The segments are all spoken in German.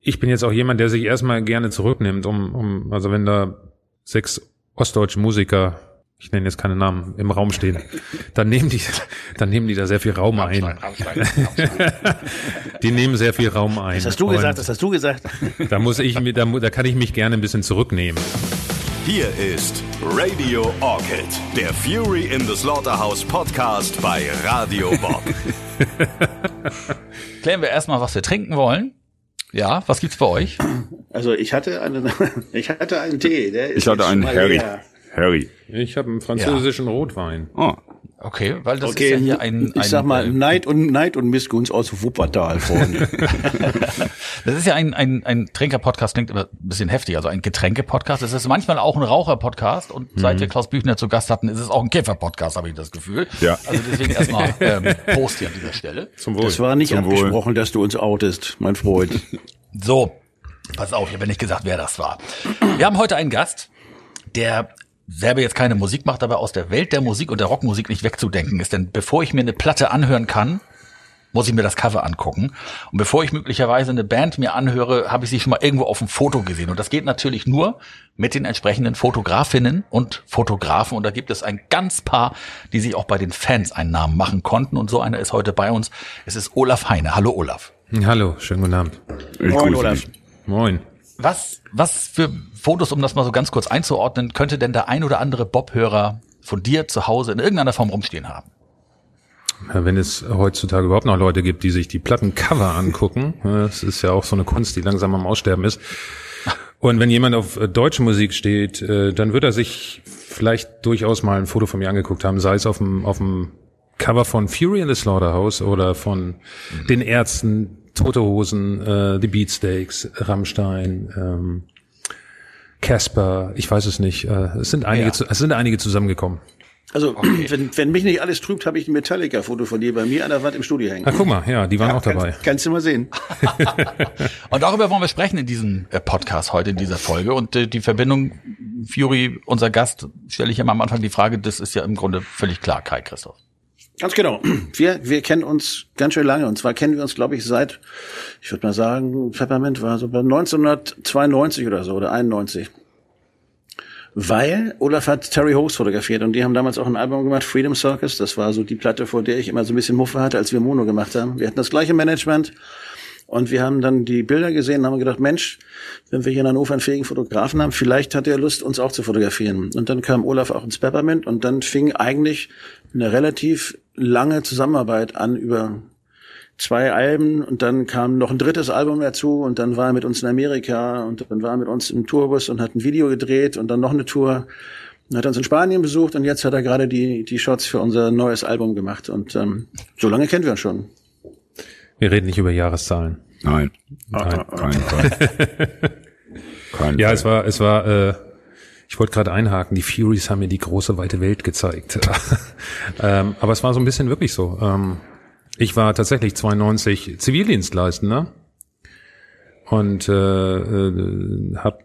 ich bin jetzt auch jemand, der sich erstmal gerne zurücknimmt, um, um also wenn da sechs ostdeutsche Musiker, ich nenne jetzt keine Namen, im Raum stehen, dann nehmen die, dann nehmen die da sehr viel Raum ein. Rammstein, Rammstein. die nehmen sehr viel Raum ein. Das hast du gesagt, das hast du gesagt. Da muss ich, mir- da, da kann ich mich gerne ein bisschen zurücknehmen. Hier ist Radio Orchid, der Fury in the Slaughterhouse Podcast bei Radio Bob. Klären wir erstmal, was wir trinken wollen. Ja, was gibt's bei euch? Also ich hatte einen, ich hatte einen Tee. Der ist Ich hatte einen Harry. leer. Harry. Ich habe einen französischen Rotwein. Oh. Okay, weil das Okay, ist ja hier ein, ein ich sag mal äh, Neid und Neid und Missgunst aus Wuppertal, Freunde. Das ist ja ein, ein, ein Trinker-Podcast, klingt immer ein bisschen heftig, also ein Getränke-Podcast. Es ist manchmal auch ein Raucher-Podcast und seit wir Klaus Büchner zu Gast hatten, ist es auch ein Käfer-Podcast, habe ich das Gefühl. Ja. Also deswegen erstmal ähm, Prost hier an dieser Stelle. Zum Wohl. Das war nicht Zum Wohl. abgesprochen, dass du uns outest, mein Freund. So, pass auf, ich habe nicht gesagt, wer das war. Wir haben heute einen Gast, der selber jetzt keine Musik macht, aber aus der Welt der Musik und der Rockmusik nicht wegzudenken ist. Denn bevor ich mir eine Platte anhören kann, muss ich mir das Cover angucken. Und bevor ich möglicherweise eine Band mir anhöre, habe ich sie schon mal irgendwo auf dem Foto gesehen. Und das geht natürlich nur mit den entsprechenden Fotografinnen und Fotografen. Und da gibt es ein ganz paar, die sich auch bei den Fans einen Namen machen konnten. Und so einer ist heute bei uns. Es ist Olaf Heine. Hallo Olaf. Hallo, schönen guten Abend. Ich Moin, Olaf. dich. Moin. Was, was für Fotos, um das mal so ganz kurz einzuordnen, könnte denn der ein oder andere Bob-Hörer von dir zu Hause in irgendeiner Form rumstehen haben? Ja, Wenn es heutzutage überhaupt noch Leute gibt, die sich die Plattencover angucken, äh, das ist ja auch so eine Kunst, die langsam am Aussterben ist. Und wenn jemand auf äh, deutsche Musik steht, äh, dann wird er sich vielleicht durchaus mal ein Foto von mir angeguckt haben, sei es auf dem, auf dem Cover von Fury in the Slaughterhouse oder von den Ärzten, Tote Hosen, äh, The Beatsteaks, Rammstein, ähm, Casper, ich weiß es nicht. Äh, es sind einige, Ja. es sind einige zusammengekommen. Also, wenn, wenn mich nicht alles trübt, habe ich ein Metallica-Foto von dir bei mir an der Wand im Studio hängen. Na guck mal, ja, die waren auch dabei. Kannst, kannst du mal sehen. Und darüber wollen wir sprechen in diesem äh, Podcast heute, in dieser Folge. Und äh, die Verbindung Fury, unser Gast, stelle ich immer am Anfang die Frage, das ist ja im Grunde völlig klar, Kai Christoph. Ganz genau. Wir, wir kennen uns ganz schön lange. Und zwar kennen wir uns, glaube ich, seit, ich würde mal sagen, Peppermint war so bei 1992 oder so, oder 91. Weil Olaf hat Terry Hoax fotografiert und die haben damals auch ein Album gemacht, Freedom Circus. Das war so die Platte, vor der ich immer so ein bisschen Muffe hatte, als wir Mono gemacht haben. Wir hatten das gleiche Management und wir haben dann die Bilder gesehen und haben gedacht, Mensch, wenn wir hier in Hannover einen fähigen Fotografen haben, vielleicht hat er Lust, uns auch zu fotografieren. Und dann kam Olaf auch ins Peppermint und dann fing eigentlich eine relativ lange Zusammenarbeit an über zwei Alben und dann kam noch ein drittes Album dazu und dann war er mit uns in Amerika und dann war er mit uns im Tourbus und hat ein Video gedreht und dann noch eine Tour. Dann hat uns in Spanien besucht und jetzt hat er gerade die, die Shots für unser neues Album gemacht und ähm, so lange kennen wir uns schon. Wir reden nicht über Jahreszahlen. Nein. Nein. Kein Fall. Kein Ja, Fall. es war, es war, äh, ich wollte gerade einhaken, die Furies haben mir die große weite Welt gezeigt. ähm, aber es war so ein bisschen wirklich so. Ähm, ich war tatsächlich 92 Zivildienstleistender und äh, äh, habe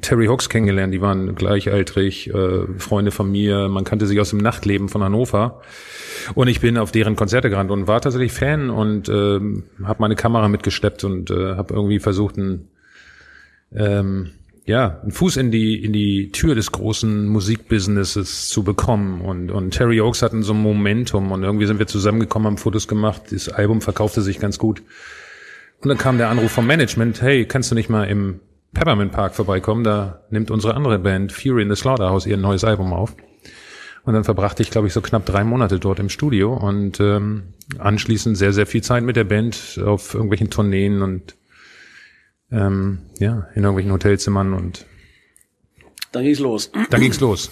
Terry Hawks kennengelernt. Die waren gleichaltrig, äh, Freunde von mir. Man kannte sich aus dem Nachtleben von Hannover. Und ich bin auf deren Konzerte gerannt und war tatsächlich Fan und ähm, habe meine Kamera mitgeschleppt und äh, habe irgendwie versucht, ein ähm, ja, einen Fuß in die, in die Tür des großen Musikbusinesses zu bekommen. Und, und Terry Oaks hatten so ein Momentum und irgendwie sind wir zusammengekommen, haben Fotos gemacht. Das Album verkaufte sich ganz gut. Und dann kam der Anruf vom Management, hey, kannst du nicht mal im Peppermint Park vorbeikommen? Da nimmt unsere andere Band Fury in the Slaughterhouse ihr neues Album auf. Und dann verbrachte ich, glaube ich, so knapp drei Monate dort im Studio und ähm, anschließend sehr, sehr viel Zeit mit der Band auf irgendwelchen Tourneen und ähm, ja, in irgendwelchen Hotelzimmern und Dann ging's los. dann ging's los.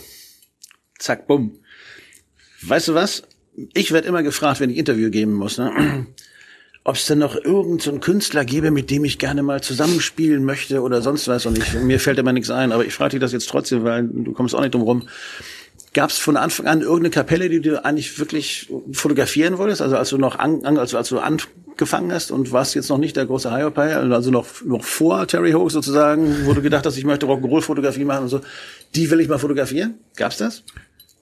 Zack, bumm. Weißt du was? Ich werde immer gefragt, wenn ich Interview geben muss, ne? ob es denn noch irgendeinen so Künstler gäbe, mit dem ich gerne mal zusammenspielen möchte oder sonst was. Und ich, mir fällt immer nichts ein, aber ich frage dich das jetzt trotzdem, weil du kommst auch nicht drum rum. Gab es von Anfang an irgendeine Kapelle, die du eigentlich wirklich fotografieren wolltest? Also als du noch an, also als du angefangen hast und warst jetzt noch nicht der große Hiopai, also noch, noch vor Terry Hoax sozusagen, wo du gedacht hast, ich möchte Rock'n'Roll-Fotografie machen und so, die will ich mal fotografieren? Gab's das?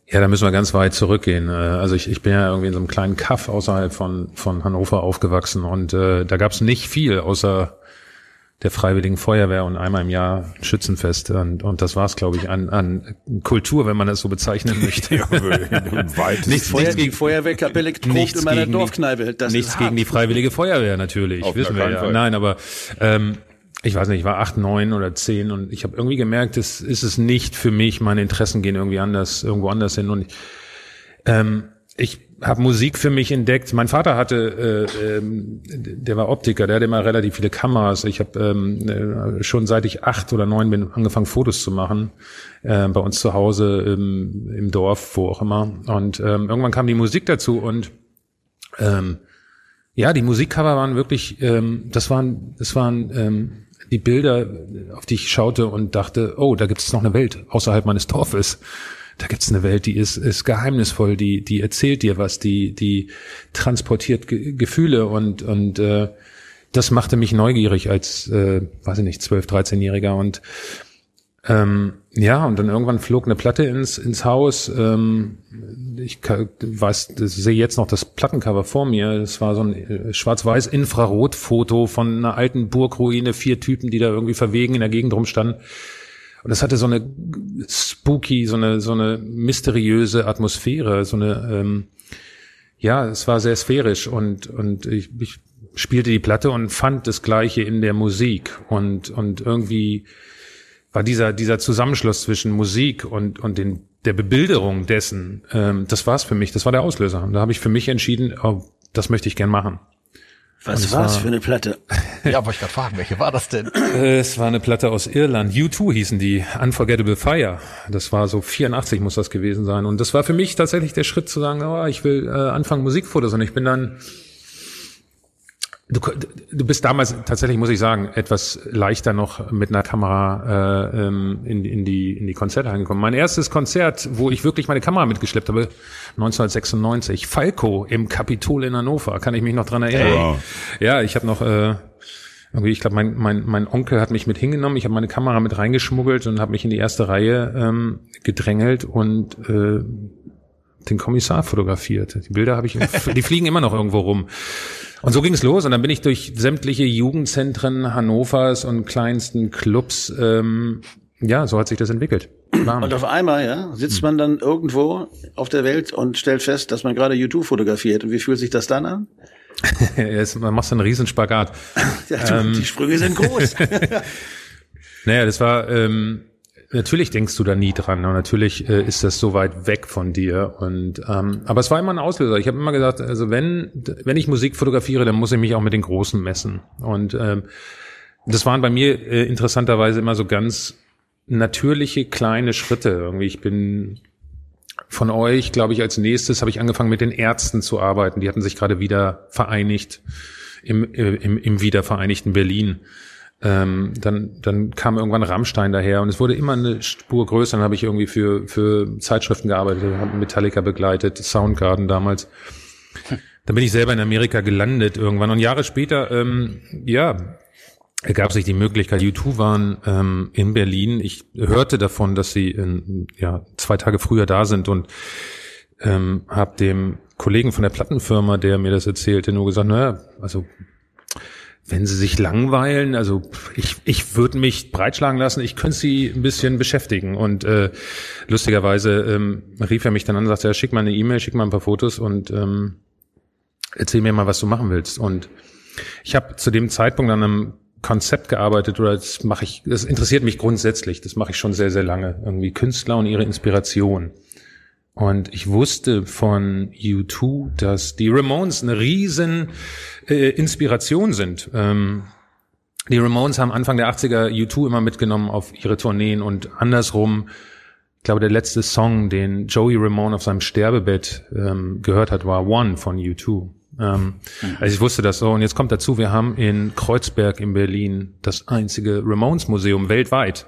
Ja, da müssen wir ganz weit zurückgehen. Äh, Also ich, ich bin ja irgendwie in so einem kleinen Kaff außerhalb von, von Hannover aufgewachsen und äh, da gab's nicht viel außer der Freiwilligen Feuerwehr und einmal im Jahr ein Schützenfest. Und, und das war's, glaube ich, an, an Kultur, wenn man das so bezeichnen möchte. nichts, nichts gegen Feuerwehrkapelle nichts in meiner gegen Dorfkneipe. Das nichts gegen die Freiwillige Feuerwehr natürlich, Auf wissen wir ja. Fall. Nein, aber ähm, ich weiß nicht, ich war acht, neun oder zehn und ich habe irgendwie gemerkt, es ist es nicht für mich. Meine Interessen gehen irgendwie anders, irgendwo anders hin und ich, ähm, ich habe Musik für mich entdeckt. Mein Vater hatte, äh, ähm, der war Optiker, der hatte immer relativ viele Kameras. Ich habe ähm, äh, schon seit ich acht oder neun bin angefangen, Fotos zu machen äh, bei uns zu Hause im, im Dorf, wo auch immer. Und ähm, irgendwann kam die Musik dazu und ähm, ja, die Musikcover waren wirklich, ähm, das waren, das waren ähm, die Bilder, auf die ich schaute und dachte, oh, da gibt es noch eine Welt außerhalb meines Dorfes da gibt's eine Welt, die ist, ist geheimnisvoll, die, die erzählt dir was, die, die transportiert Ge Gefühle und, und äh, das machte mich neugierig als, äh, weiß ich nicht, 12-, 13-Jähriger und ähm, ja, und dann irgendwann flog eine Platte ins, ins Haus. Ähm, ich weiß, das sehe jetzt noch das Plattencover vor mir. Es war so ein äh, schwarz-weiß Infrarotfoto von einer alten Burgruine, vier Typen, die da irgendwie verwegen in der Gegend rumstanden. Und es hatte so eine spooky, so eine, so eine mysteriöse Atmosphäre, so eine, ähm, ja, es war sehr sphärisch und, und ich, ich spielte die Platte und fand das Gleiche in der Musik und, und irgendwie war dieser, dieser Zusammenschluss zwischen Musik und, und den, der Bebilderung dessen, ähm, das war's für mich, das war der Auslöser. Und da habe ich für mich entschieden, oh, das möchte ich gern machen. Was war's war, für eine Platte? Ja, wollte ich gerade fragen, welche war das denn? Es war eine Platte aus Irland. U2 hießen die. Unforgettable Fire. Das war so 84 muss das gewesen sein. Und das war für mich tatsächlich der Schritt zu sagen, oh, ich will äh, anfangen Musikfotos. Und ich bin dann Du, du bist damals tatsächlich, muss ich sagen, etwas leichter noch mit einer Kamera äh, ähm, in, in, die, in die Konzerte angekommen. Mein erstes Konzert, wo ich wirklich meine Kamera mitgeschleppt habe, 1996, Falco im Kapitol in Hannover, kann ich mich noch dran erinnern. Wow. Ja, ich habe noch äh, irgendwie, ich glaube, mein, mein, mein Onkel hat mich mit hingenommen, ich habe meine Kamera mit reingeschmuggelt und habe mich in die erste Reihe ähm, gedrängelt und äh, den Kommissar fotografiert. Die Bilder habe ich, die fliegen immer noch irgendwo rum. Und so ging es los und dann bin ich durch sämtliche Jugendzentren Hannovers und kleinsten Clubs, ähm, ja, so hat sich das entwickelt. Warm. Und auf einmal, ja, sitzt man dann irgendwo auf der Welt und stellt fest, dass man gerade YouTube fotografiert. Und wie fühlt sich das dann an? Man macht so einen Riesenspagat. ja, du, ähm, die Sprünge sind groß. naja, das war, ähm, Natürlich denkst du da nie dran und natürlich äh, ist das so weit weg von dir und ähm, aber es war immer ein Auslöser. Ich habe immer gesagt, also wenn wenn ich Musik fotografiere, dann muss ich mich auch mit den Großen messen und ähm, das waren bei mir äh, interessanterweise immer so ganz natürliche kleine Schritte. Irgendwie ich bin von euch, glaube ich, als nächstes habe ich angefangen mit den Ärzten zu arbeiten. Die hatten sich gerade wieder vereinigt im, äh, im, im wiedervereinigten Berlin. Ähm, dann, dann kam irgendwann Rammstein daher und es wurde immer eine Spur größer. Dann habe ich irgendwie für, für Zeitschriften gearbeitet, habe Metallica begleitet, Soundgarden damals. Dann bin ich selber in Amerika gelandet irgendwann und Jahre später, ähm, ja, ergab sich die Möglichkeit, U2 waren ähm, in Berlin. Ich hörte davon, dass sie in, ja, zwei Tage früher da sind und ähm, habe dem Kollegen von der Plattenfirma, der mir das erzählte, nur gesagt, naja, also wenn sie sich langweilen, also ich, ich würde mich breitschlagen lassen, ich könnte sie ein bisschen beschäftigen. Und äh, lustigerweise ähm, rief er mich dann an und sagte, ja, schick mal eine E-Mail, schick mal ein paar Fotos und ähm, erzähl mir mal, was du machen willst. Und ich habe zu dem Zeitpunkt an einem Konzept gearbeitet oder das mache ich, das interessiert mich grundsätzlich, das mache ich schon sehr, sehr lange. Irgendwie Künstler und ihre Inspiration. Und ich wusste von U2, dass die Ramones eine riesen äh, Inspiration sind. Ähm, die Ramones haben Anfang der 80er U2 immer mitgenommen auf ihre Tourneen und andersrum, ich glaube, der letzte Song, den Joey Ramone auf seinem Sterbebett ähm, gehört hat, war One von U2. Ähm, also ich wusste das so. Und jetzt kommt dazu, wir haben in Kreuzberg in Berlin das einzige Ramones Museum weltweit.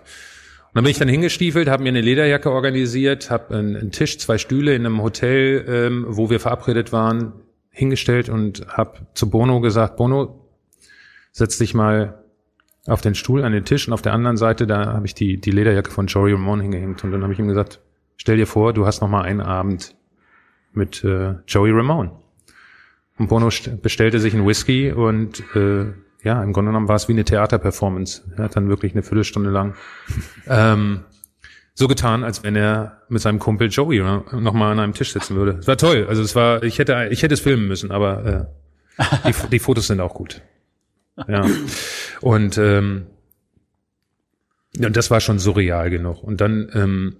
Und dann bin ich dann hingestiefelt, habe mir eine Lederjacke organisiert, habe einen, einen, Tisch, zwei Stühle in einem Hotel, ähm, wo wir verabredet waren, hingestellt und habe zu Bono gesagt, Bono, setz dich mal auf den Stuhl an den Tisch und auf der anderen Seite, da habe ich die, die Lederjacke von Joey Ramone hingehängt und dann habe ich ihm gesagt, stell dir vor, du hast noch mal einen Abend mit äh, Joey Ramone. Und Bono bestellte sich einen Whisky und äh, ja, im Grunde genommen war es wie eine Theaterperformance. Er hat dann wirklich eine Viertelstunde lang ähm, so getan, als wenn er mit seinem Kumpel Joey nochmal an einem Tisch sitzen würde. Es war toll. Also es war, ich hätte, ich hätte es filmen müssen, aber äh, die, die Fotos sind auch gut. Ja. Und ähm, ja, das war schon surreal genug. Und dann, ähm,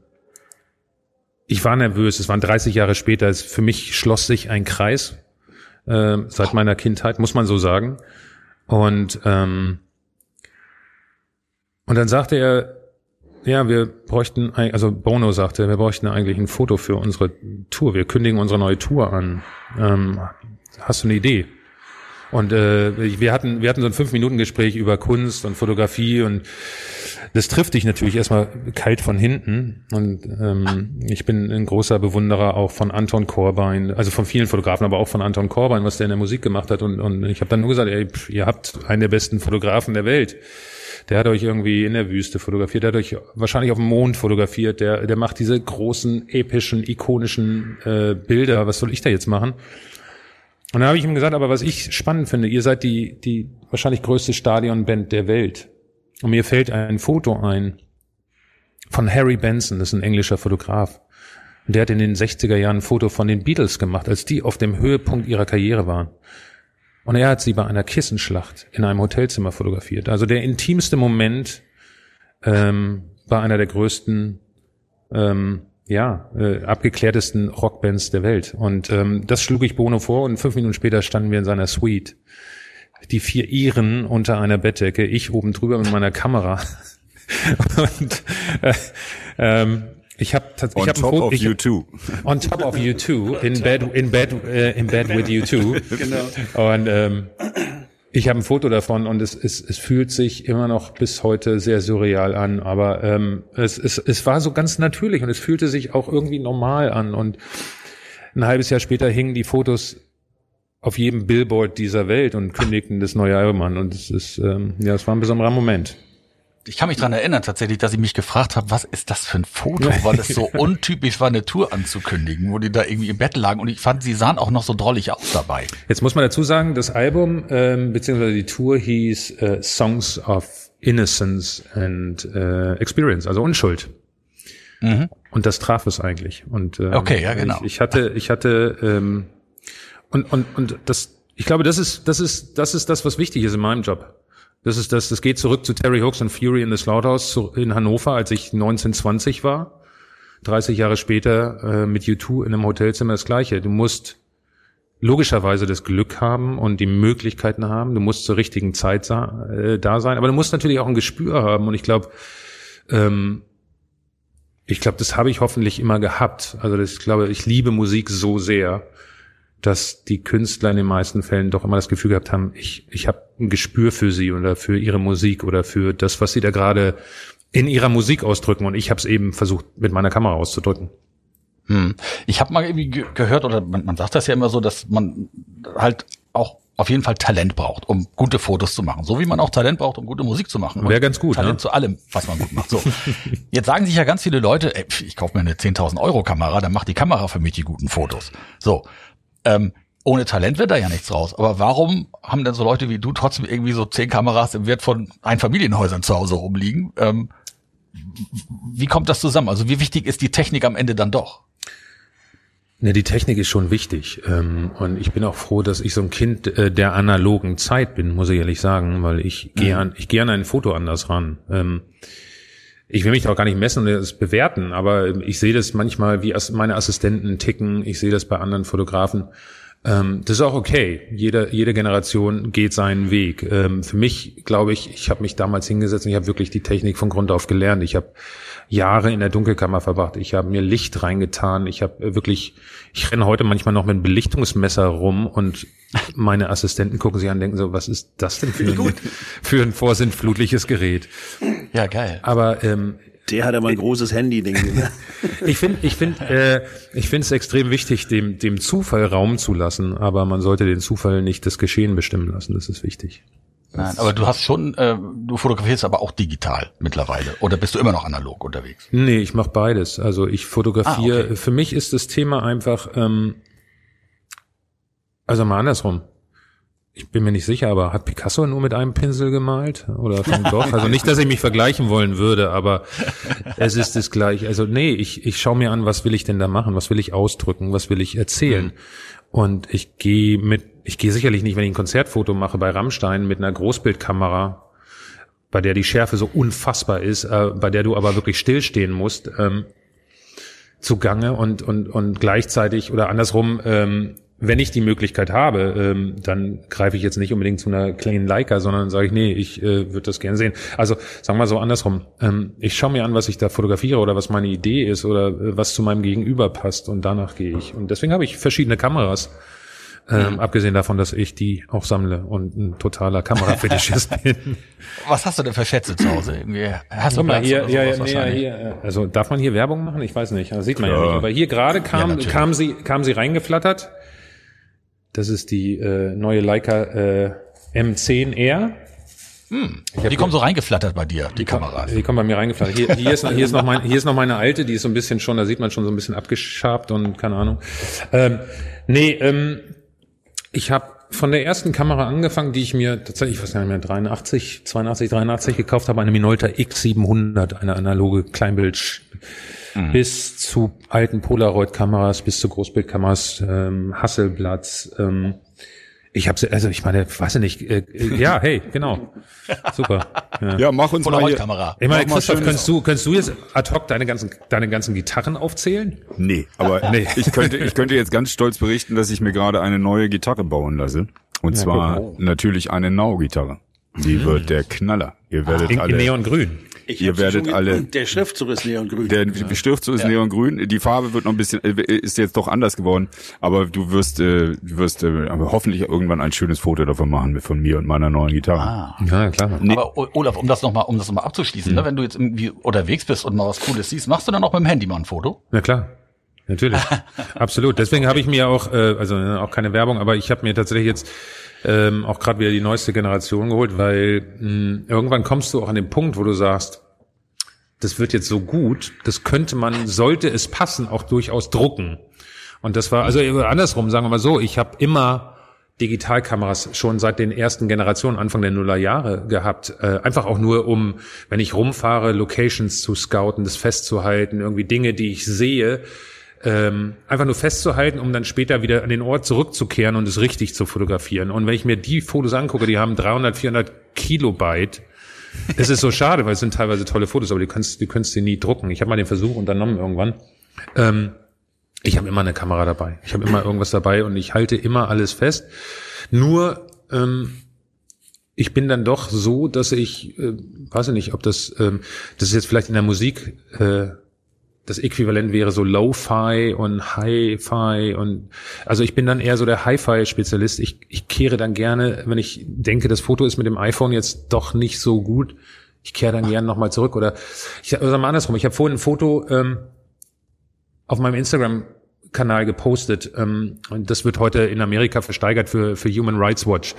ich war nervös. Es waren 30 Jahre später. Es, für mich schloss sich ein Kreis äh, seit meiner Kindheit, muss man so sagen. Und ähm, und dann sagte er, ja, wir bräuchten, also Bono sagte, wir bräuchten eigentlich ein Foto für unsere Tour. Wir kündigen unsere neue Tour an. Ähm, hast du eine Idee? Und äh, wir hatten, wir hatten so ein fünf Minuten Gespräch über Kunst und Fotografie und das trifft dich natürlich erstmal kalt von hinten. Und ähm, ich bin ein großer Bewunderer auch von Anton Korbein, also von vielen Fotografen, aber auch von Anton Korbein, was der in der Musik gemacht hat. Und, und ich habe dann nur gesagt, ey, ihr habt einen der besten Fotografen der Welt. Der hat euch irgendwie in der Wüste fotografiert, der hat euch wahrscheinlich auf dem Mond fotografiert, der, der macht diese großen, epischen, ikonischen äh, Bilder. Was soll ich da jetzt machen? Und dann habe ich ihm gesagt, aber was ich spannend finde, ihr seid die, die wahrscheinlich größte Stadionband der Welt. Und mir fällt ein Foto ein von Harry Benson, das ist ein englischer Fotograf. Und der hat in den 60er Jahren ein Foto von den Beatles gemacht, als die auf dem Höhepunkt ihrer Karriere waren. Und er hat sie bei einer Kissenschlacht in einem Hotelzimmer fotografiert. Also der intimste Moment ähm, bei einer der größten, ähm, ja, äh, abgeklärtesten Rockbands der Welt. Und ähm, das schlug ich Bono vor und fünf Minuten später standen wir in seiner Suite die vier Iren unter einer Bettdecke, ich oben drüber mit meiner Kamera. und äh, ähm, ich habe tatsächlich on top of you too. On top of you too, in bed in bed uh, in bed with you too. genau. Und ähm, ich habe ein Foto davon und es, es, es fühlt sich immer noch bis heute sehr surreal an, aber ähm, es, es, es war so ganz natürlich und es fühlte sich auch irgendwie normal an und ein halbes Jahr später hingen die Fotos auf jedem Billboard dieser Welt und kündigten das neue Album an. Und es ist, ähm, ja, es war ein besonderer Moment. Ich kann mich dran erinnern tatsächlich, dass ich mich gefragt habe, was ist das für ein Foto, weil es so untypisch war, eine Tour anzukündigen, wo die da irgendwie im Bett lagen. Und ich fand, sie sahen auch noch so drollig aus dabei. Jetzt muss man dazu sagen, das Album ähm, beziehungsweise die Tour hieß äh, Songs of Innocence and äh, Experience, also Unschuld. Mhm. Und das traf es eigentlich. Und ähm, okay, ja genau. Ich, ich hatte, ich hatte ähm, und, und, und das, ich glaube, das ist, das ist, das ist das, was wichtig ist in meinem Job. Das ist das, das geht zurück zu Terry Hooks und Fury in the Slaughterhouse in Hannover, als ich 1920 war. 30 Jahre später äh, mit U2 in einem Hotelzimmer das Gleiche. Du musst logischerweise das Glück haben und die Möglichkeiten haben. Du musst zur richtigen Zeit äh, da sein, aber du musst natürlich auch ein Gespür haben. Und ich glaube, ähm, ich glaube, das habe ich hoffentlich immer gehabt. Also das, ich glaube, ich liebe Musik so sehr, dass die Künstler in den meisten Fällen doch immer das Gefühl gehabt haben, ich, ich habe ein Gespür für sie oder für ihre Musik oder für das, was sie da gerade in ihrer Musik ausdrücken. Und ich habe es eben versucht, mit meiner Kamera auszudrücken. Hm. Ich habe mal irgendwie gehört, oder man, man sagt das ja immer so, dass man halt auch auf jeden Fall Talent braucht, um gute Fotos zu machen. So wie man auch Talent braucht, um gute Musik zu machen. Wäre ganz gut. Talent ne? zu allem, was man gut macht. So. Jetzt sagen sich ja ganz viele Leute, ey, ich kaufe mir eine 10.000 Euro Kamera, dann macht die Kamera für mich die guten Fotos. So. Ähm, ohne Talent wird da ja nichts raus. Aber warum haben denn so Leute wie du trotzdem irgendwie so zehn Kameras im Wert von Einfamilienhäusern zu Hause rumliegen? Ähm, wie kommt das zusammen? Also wie wichtig ist die Technik am Ende dann doch? Ne, die Technik ist schon wichtig. Ähm, und ich bin auch froh, dass ich so ein Kind äh, der analogen Zeit bin, muss ich ehrlich sagen, weil ich gehe mhm. an, ich gehe an ein Foto anders ran. Ähm, ich will mich auch gar nicht messen und es bewerten, aber ich sehe das manchmal, wie meine Assistenten ticken. Ich sehe das bei anderen Fotografen. Ähm, das ist auch okay. Jede, jede Generation geht seinen Weg. Ähm, für mich, glaube ich, ich habe mich damals hingesetzt und ich habe wirklich die Technik von Grund auf gelernt. Ich habe Jahre in der Dunkelkammer verbracht. Ich habe mir Licht reingetan. Ich habe wirklich, ich renne heute manchmal noch mit einem Belichtungsmesser rum und meine Assistenten gucken sich an und denken so, was ist das denn für ein, für ein vorsintflutliches Gerät? Ja, geil. Aber ähm, der hat aber ein großes Handy-Ding. ich finde, ich finde, äh, ich finde es extrem wichtig, dem dem Zufall Raum zu lassen, aber man sollte den Zufall nicht das Geschehen bestimmen lassen. Das ist wichtig. Nein, aber du hast schon, äh, du fotografierst aber auch digital mittlerweile. Oder bist du immer noch analog unterwegs? Nee, ich mache beides. Also ich fotografiere. Ah, okay. Für mich ist das Thema einfach, ähm, also mal andersrum. Ich bin mir nicht sicher, aber hat Picasso nur mit einem Pinsel gemalt oder Van Gogh? Also nicht, dass ich mich vergleichen wollen würde, aber es ist das gleiche. Also nee, ich ich schaue mir an, was will ich denn da machen? Was will ich ausdrücken? Was will ich erzählen? Mhm. Und ich gehe mit, ich gehe sicherlich nicht, wenn ich ein Konzertfoto mache bei Rammstein mit einer Großbildkamera, bei der die Schärfe so unfassbar ist, äh, bei der du aber wirklich stillstehen musst. Ähm, zugange und und und gleichzeitig oder andersrum ähm, wenn ich die Möglichkeit habe, ähm, dann greife ich jetzt nicht unbedingt zu einer kleinen Leica, sondern sage ich, nee, ich äh, würde das gerne sehen. Also sagen wir so andersrum. Ähm, ich schaue mir an, was ich da fotografiere oder was meine Idee ist oder äh, was zu meinem Gegenüber passt und danach gehe ich. Und deswegen habe ich verschiedene Kameras. Ähm, mhm. Abgesehen davon, dass ich die auch sammle und ein totaler Kamerafetischist bin. Was hast du denn für Schätze zu Hause? Irgendwie? Hast du mal hier, ja, ja, nee, hier, also darf man hier Werbung machen? Ich weiß nicht, das sieht man ja, ja nicht. Aber hier gerade kam, ja, kam sie, kam sie reingeflattert das ist die äh, neue Leica äh, M10R. Hm. Die kommen so reingeflattert bei dir, die, die Kameras. Die kommen bei mir reingeflattert. Hier, hier, ist, hier, ist noch mein, hier ist noch meine alte, die ist so ein bisschen schon, da sieht man schon so ein bisschen abgeschabt und keine Ahnung. Ähm, nee, ähm, ich habe von der ersten Kamera angefangen, die ich mir tatsächlich, ich weiß nicht mehr, 83, 82, 83 gekauft habe, eine Minolta X700, eine analoge Kleinbild mhm. bis zu alten Polaroid-Kameras, bis zu Großbildkameras, ähm, Hasselblatts. Ähm, ich habe also ich meine, weiß ich nicht, äh, äh, ja, hey, genau, super. Ja, ja mach uns mal hier. Kamera. Ich meine, Christoph, kannst du, kannst du jetzt ad hoc deine ganzen, deine ganzen Gitarren aufzählen? Nee, aber nee. ich könnte, ich könnte jetzt ganz stolz berichten, dass ich mir gerade eine neue Gitarre bauen lasse. Und ja, zwar gut. natürlich eine Nau-Gitarre. Die mhm. wird der Knaller. Ihr werdet in, alle. In Neongrün. Ich Ihr werdet alle. Der Schriftzug ist neongrün. Der ja. Schriftzug ist ja. neongrün. Die Farbe wird noch ein bisschen, äh, ist jetzt doch anders geworden. Aber du wirst, äh, du wirst äh, hoffentlich irgendwann ein schönes Foto davon machen von mir und meiner neuen Gitarre. Ah. Ja, klar. Nee. Aber Olaf, um das nochmal, um das nochmal abzuschließen, mhm. ne, wenn du jetzt irgendwie unterwegs bist und mal was Cooles siehst, machst du dann auch mit dem Handy mal ein Foto? Ja, klar. Natürlich. Absolut. Deswegen habe ich mir auch, äh, also äh, auch keine Werbung, aber ich habe mir tatsächlich jetzt ähm, auch gerade wieder die neueste Generation geholt, weil mh, irgendwann kommst du auch an den Punkt, wo du sagst, das wird jetzt so gut, das könnte man, sollte es passen, auch durchaus drucken. Und das war, also andersrum, sagen wir mal so, ich habe immer Digitalkameras schon seit den ersten Generationen, Anfang der Nullerjahre gehabt. Äh, einfach auch nur, um, wenn ich rumfahre, Locations zu scouten, das festzuhalten, irgendwie Dinge, die ich sehe, ähm, einfach nur festzuhalten, um dann später wieder an den Ort zurückzukehren und es richtig zu fotografieren. Und wenn ich mir die Fotos angucke, die haben 300, 400 Kilobyte. Es ist so schade, weil es sind teilweise tolle Fotos, aber die kannst, die kannst du nie drucken. Ich habe mal den Versuch unternommen irgendwann. Ähm, ich habe immer eine Kamera dabei. Ich habe immer irgendwas dabei und ich halte immer alles fest. Nur ähm, ich bin dann doch so, dass ich, äh, weiß ich nicht, ob das, ähm, das ist jetzt vielleicht in der Musik äh, das Äquivalent wäre so Lo-Fi und Hi-Fi und also ich bin dann eher so der Hi-Fi-Spezialist. Ich, ich kehre dann gerne, wenn ich denke, das Foto ist mit dem iPhone jetzt doch nicht so gut, ich kehre dann gerne nochmal zurück. Oder ich also mal andersrum, ich habe vorhin ein Foto ähm, auf meinem Instagram Kanal gepostet. Ähm, und das wird heute in Amerika versteigert für, für Human Rights Watch.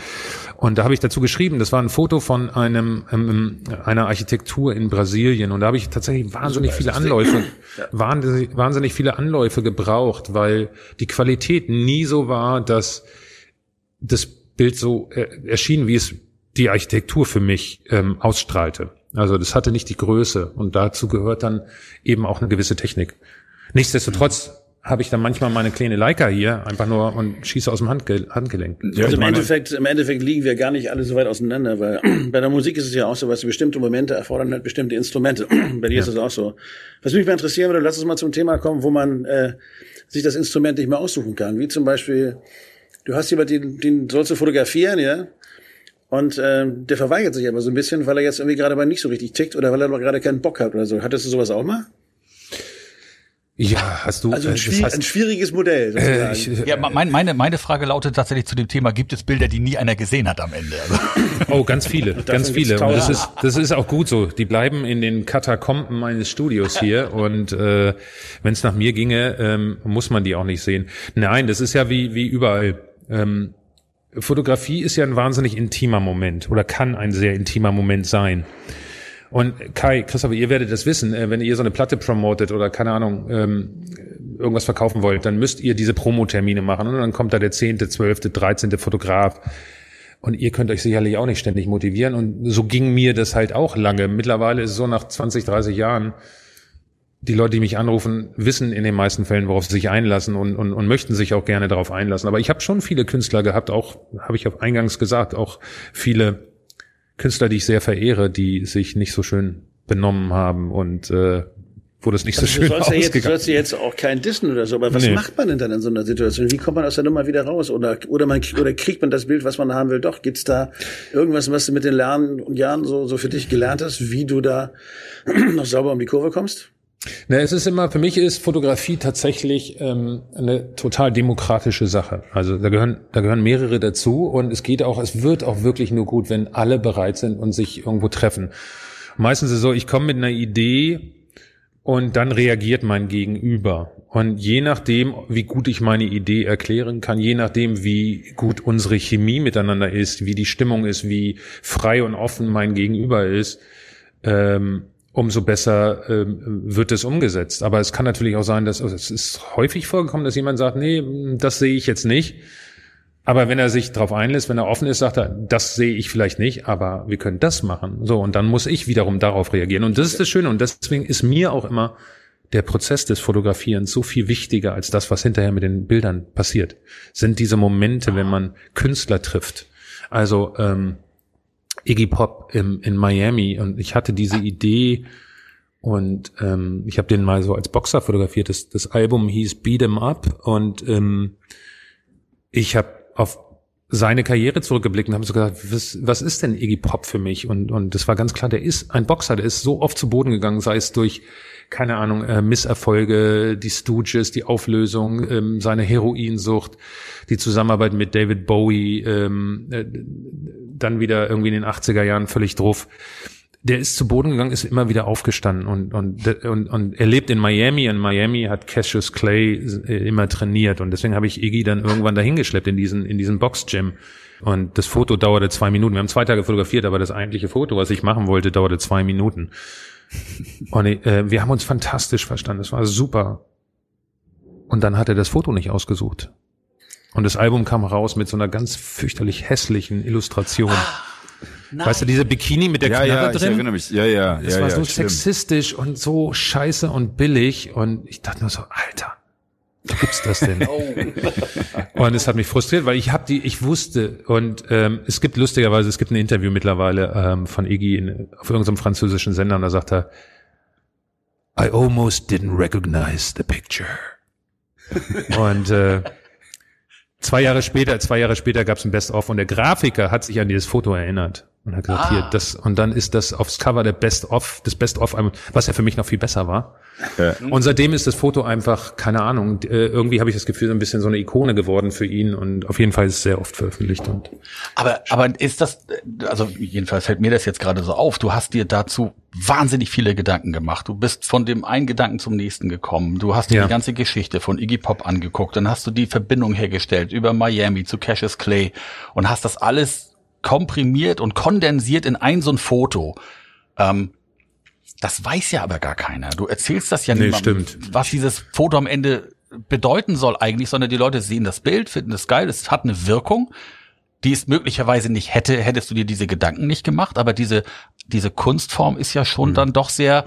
Und da habe ich dazu geschrieben, das war ein Foto von einem ähm, einer Architektur in Brasilien. Und da habe ich tatsächlich wahnsinnig viele Anläufe, wahnsinnig, wahnsinnig viele Anläufe gebraucht, weil die Qualität nie so war, dass das Bild so äh, erschien, wie es die Architektur für mich ähm, ausstrahlte. Also das hatte nicht die Größe und dazu gehört dann eben auch eine gewisse Technik. Nichtsdestotrotz habe ich dann manchmal meine kleine Leica hier einfach nur und schieße aus dem Handge Handgelenk. Ja, also im Endeffekt, im Endeffekt liegen wir gar nicht alle so weit auseinander, weil bei der Musik ist es ja auch so, was bestimmte Momente erfordern halt bestimmte Instrumente. bei dir ja. ist es auch so. Was mich mal interessieren würde, lass uns mal zum Thema kommen, wo man äh, sich das Instrument nicht mehr aussuchen kann. Wie zum Beispiel, du hast jemand, den, den sollst du fotografieren, ja? Und äh, der verweigert sich aber so ein bisschen, weil er jetzt irgendwie gerade mal nicht so richtig tickt oder weil er gerade keinen Bock hat oder so. Hattest du sowas auch mal? Ja, hast du. Also ein, äh, schwierig, heißt, ein schwieriges Modell. Äh, ich, ja, mein, meine, meine Frage lautet tatsächlich zu dem Thema, gibt es Bilder, die nie einer gesehen hat am Ende? Also. Oh, ganz viele, ganz viele. Und das ist, das ist auch gut so. Die bleiben in den Katakomben meines Studios hier und äh, wenn es nach mir ginge, ähm, muss man die auch nicht sehen. Nein, das ist ja wie, wie überall. Ähm, Fotografie ist ja ein wahnsinnig intimer Moment oder kann ein sehr intimer Moment sein. Und Kai, Christopher, ihr werdet das wissen, äh, wenn ihr so eine Platte promotet oder keine Ahnung, ähm, irgendwas verkaufen wollt, dann müsst ihr diese Promotermine machen und dann kommt da der zehnte, zwölfte, dreizehnte Fotograf Und ihr könnt euch sicherlich auch nicht ständig motivieren. Und so ging mir das halt auch lange. Mittlerweile ist es so nach 20, 30 Jahren, die Leute, die mich anrufen, wissen in den meisten Fällen, worauf sie sich einlassen und, und, und möchten sich auch gerne darauf einlassen. Aber ich habe schon viele Künstler gehabt, auch, habe ich eingangs gesagt, auch viele Künstler, die ich sehr verehre, die sich nicht so schön benommen haben und äh, wo das nicht so Also schön du sollst ja jetzt, du sollst ja jetzt auch kein Dissen oder so, aber was Nee. macht man denn dann in so einer Situation? Wie kommt man aus der Nummer wieder raus? Oder, oder man, oder kriegt man das Bild, was man haben will? Doch, gibt's da irgendwas, was du mit den Lernen und Jahren so, so für dich gelernt hast, wie du da noch sauber um die Kurve kommst? Na, es ist immer, für mich ist Fotografie tatsächlich ähm, eine total demokratische Sache. Also da gehören, da gehören mehrere dazu und es geht auch, es wird auch wirklich nur gut, wenn alle bereit sind und sich irgendwo treffen. Meistens ist es so, ich komme mit einer Idee und dann reagiert mein Gegenüber. Und je nachdem, wie gut ich meine Idee erklären kann, je nachdem, wie gut unsere Chemie miteinander ist, wie die Stimmung ist, wie frei und offen mein Gegenüber ist, ähm, umso besser ähm, wird es umgesetzt. Aber es kann natürlich auch sein, dass also es ist häufig vorgekommen, dass jemand sagt, nee, das sehe ich jetzt nicht. Aber wenn er sich darauf einlässt, wenn er offen ist, sagt er, das sehe ich vielleicht nicht, aber wir können das machen. So, und dann muss ich wiederum darauf reagieren. Und das ist das Schöne. Und deswegen ist mir auch immer der Prozess des Fotografierens so viel wichtiger als das, was hinterher mit den Bildern passiert. Sind diese Momente, wenn man Künstler trifft. Also ähm, Iggy Pop im, in Miami und ich hatte diese Idee und ähm, ich habe den mal so als Boxer fotografiert. Das, das Album hieß Beat 'em Up und ähm, ich habe auf seine Karriere zurückgeblickt und habe so gesagt, was, was ist denn Iggy Pop für mich? Und, und das war ganz klar, der ist ein Boxer, der ist so oft zu Boden gegangen, sei es durch, keine Ahnung, äh, Misserfolge, die Stooges, die Auflösung, ähm, seine Heroinsucht, die Zusammenarbeit mit David Bowie, ähm, äh, dann wieder irgendwie in den 80er Jahren völlig drauf. Der ist zu Boden gegangen, ist immer wieder aufgestanden und, und, und, und er lebt in Miami. In Miami hat Cassius Clay äh, immer trainiert und deswegen habe ich Iggy dann irgendwann dahin geschleppt in diesen, in diesen Box-Gym. Und das Foto dauerte zwei Minuten. Wir haben zwei Tage fotografiert, aber das eigentliche Foto, was ich machen wollte, dauerte zwei Minuten. Und äh, wir haben uns fantastisch verstanden. Es war super. Und dann hat er das Foto nicht ausgesucht. Und das Album kam raus mit so einer ganz fürchterlich hässlichen Illustration. weißt du, diese Bikini mit der Ja, Knarre ja, ich drin? erinnere mich. Ja, ja, Es ja, war ja, so stimmt. sexistisch und so scheiße und billig und ich dachte nur so, Alter, gibt's das denn? und es hat mich frustriert, weil ich habe die, ich wusste und ähm, es gibt lustigerweise, es gibt ein Interview mittlerweile ähm, von Iggy in, auf irgendeinem französischen Sender und da sagt er, I almost didn't recognize the picture. und äh, zwei Jahre später, zwei Jahre später gab es ein Best-of und der Grafiker hat sich an dieses Foto erinnert und hat gesagt, hier, das, und dann ist das aufs Cover der Best-of, des Best-of, was ja für mich noch viel besser war. Ja. Und seitdem ist das Foto einfach, keine Ahnung, äh, irgendwie habe ich das Gefühl, so ein bisschen so eine Ikone geworden für ihn und auf jeden Fall ist es sehr oft veröffentlicht und Aber, aber ist das, also jedenfalls fällt mir das jetzt gerade so auf, du hast dir dazu wahnsinnig viele Gedanken gemacht. Du bist von dem einen Gedanken zum nächsten gekommen. Du hast dir Ja. die ganze Geschichte von Iggy Pop angeguckt, dann hast du die Verbindung hergestellt über Miami zu Cassius Clay und hast das alles komprimiert und kondensiert in ein so ein Foto. Ähm, das weiß ja aber gar keiner. Du erzählst das ja Nee, niemandem, stimmt. was dieses Foto am Ende bedeuten soll eigentlich, sondern die Leute sehen das Bild, finden es geil, es hat eine Wirkung, die es möglicherweise nicht hätte, hättest du dir diese Gedanken nicht gemacht, aber diese, diese Kunstform ist ja schon dann doch sehr,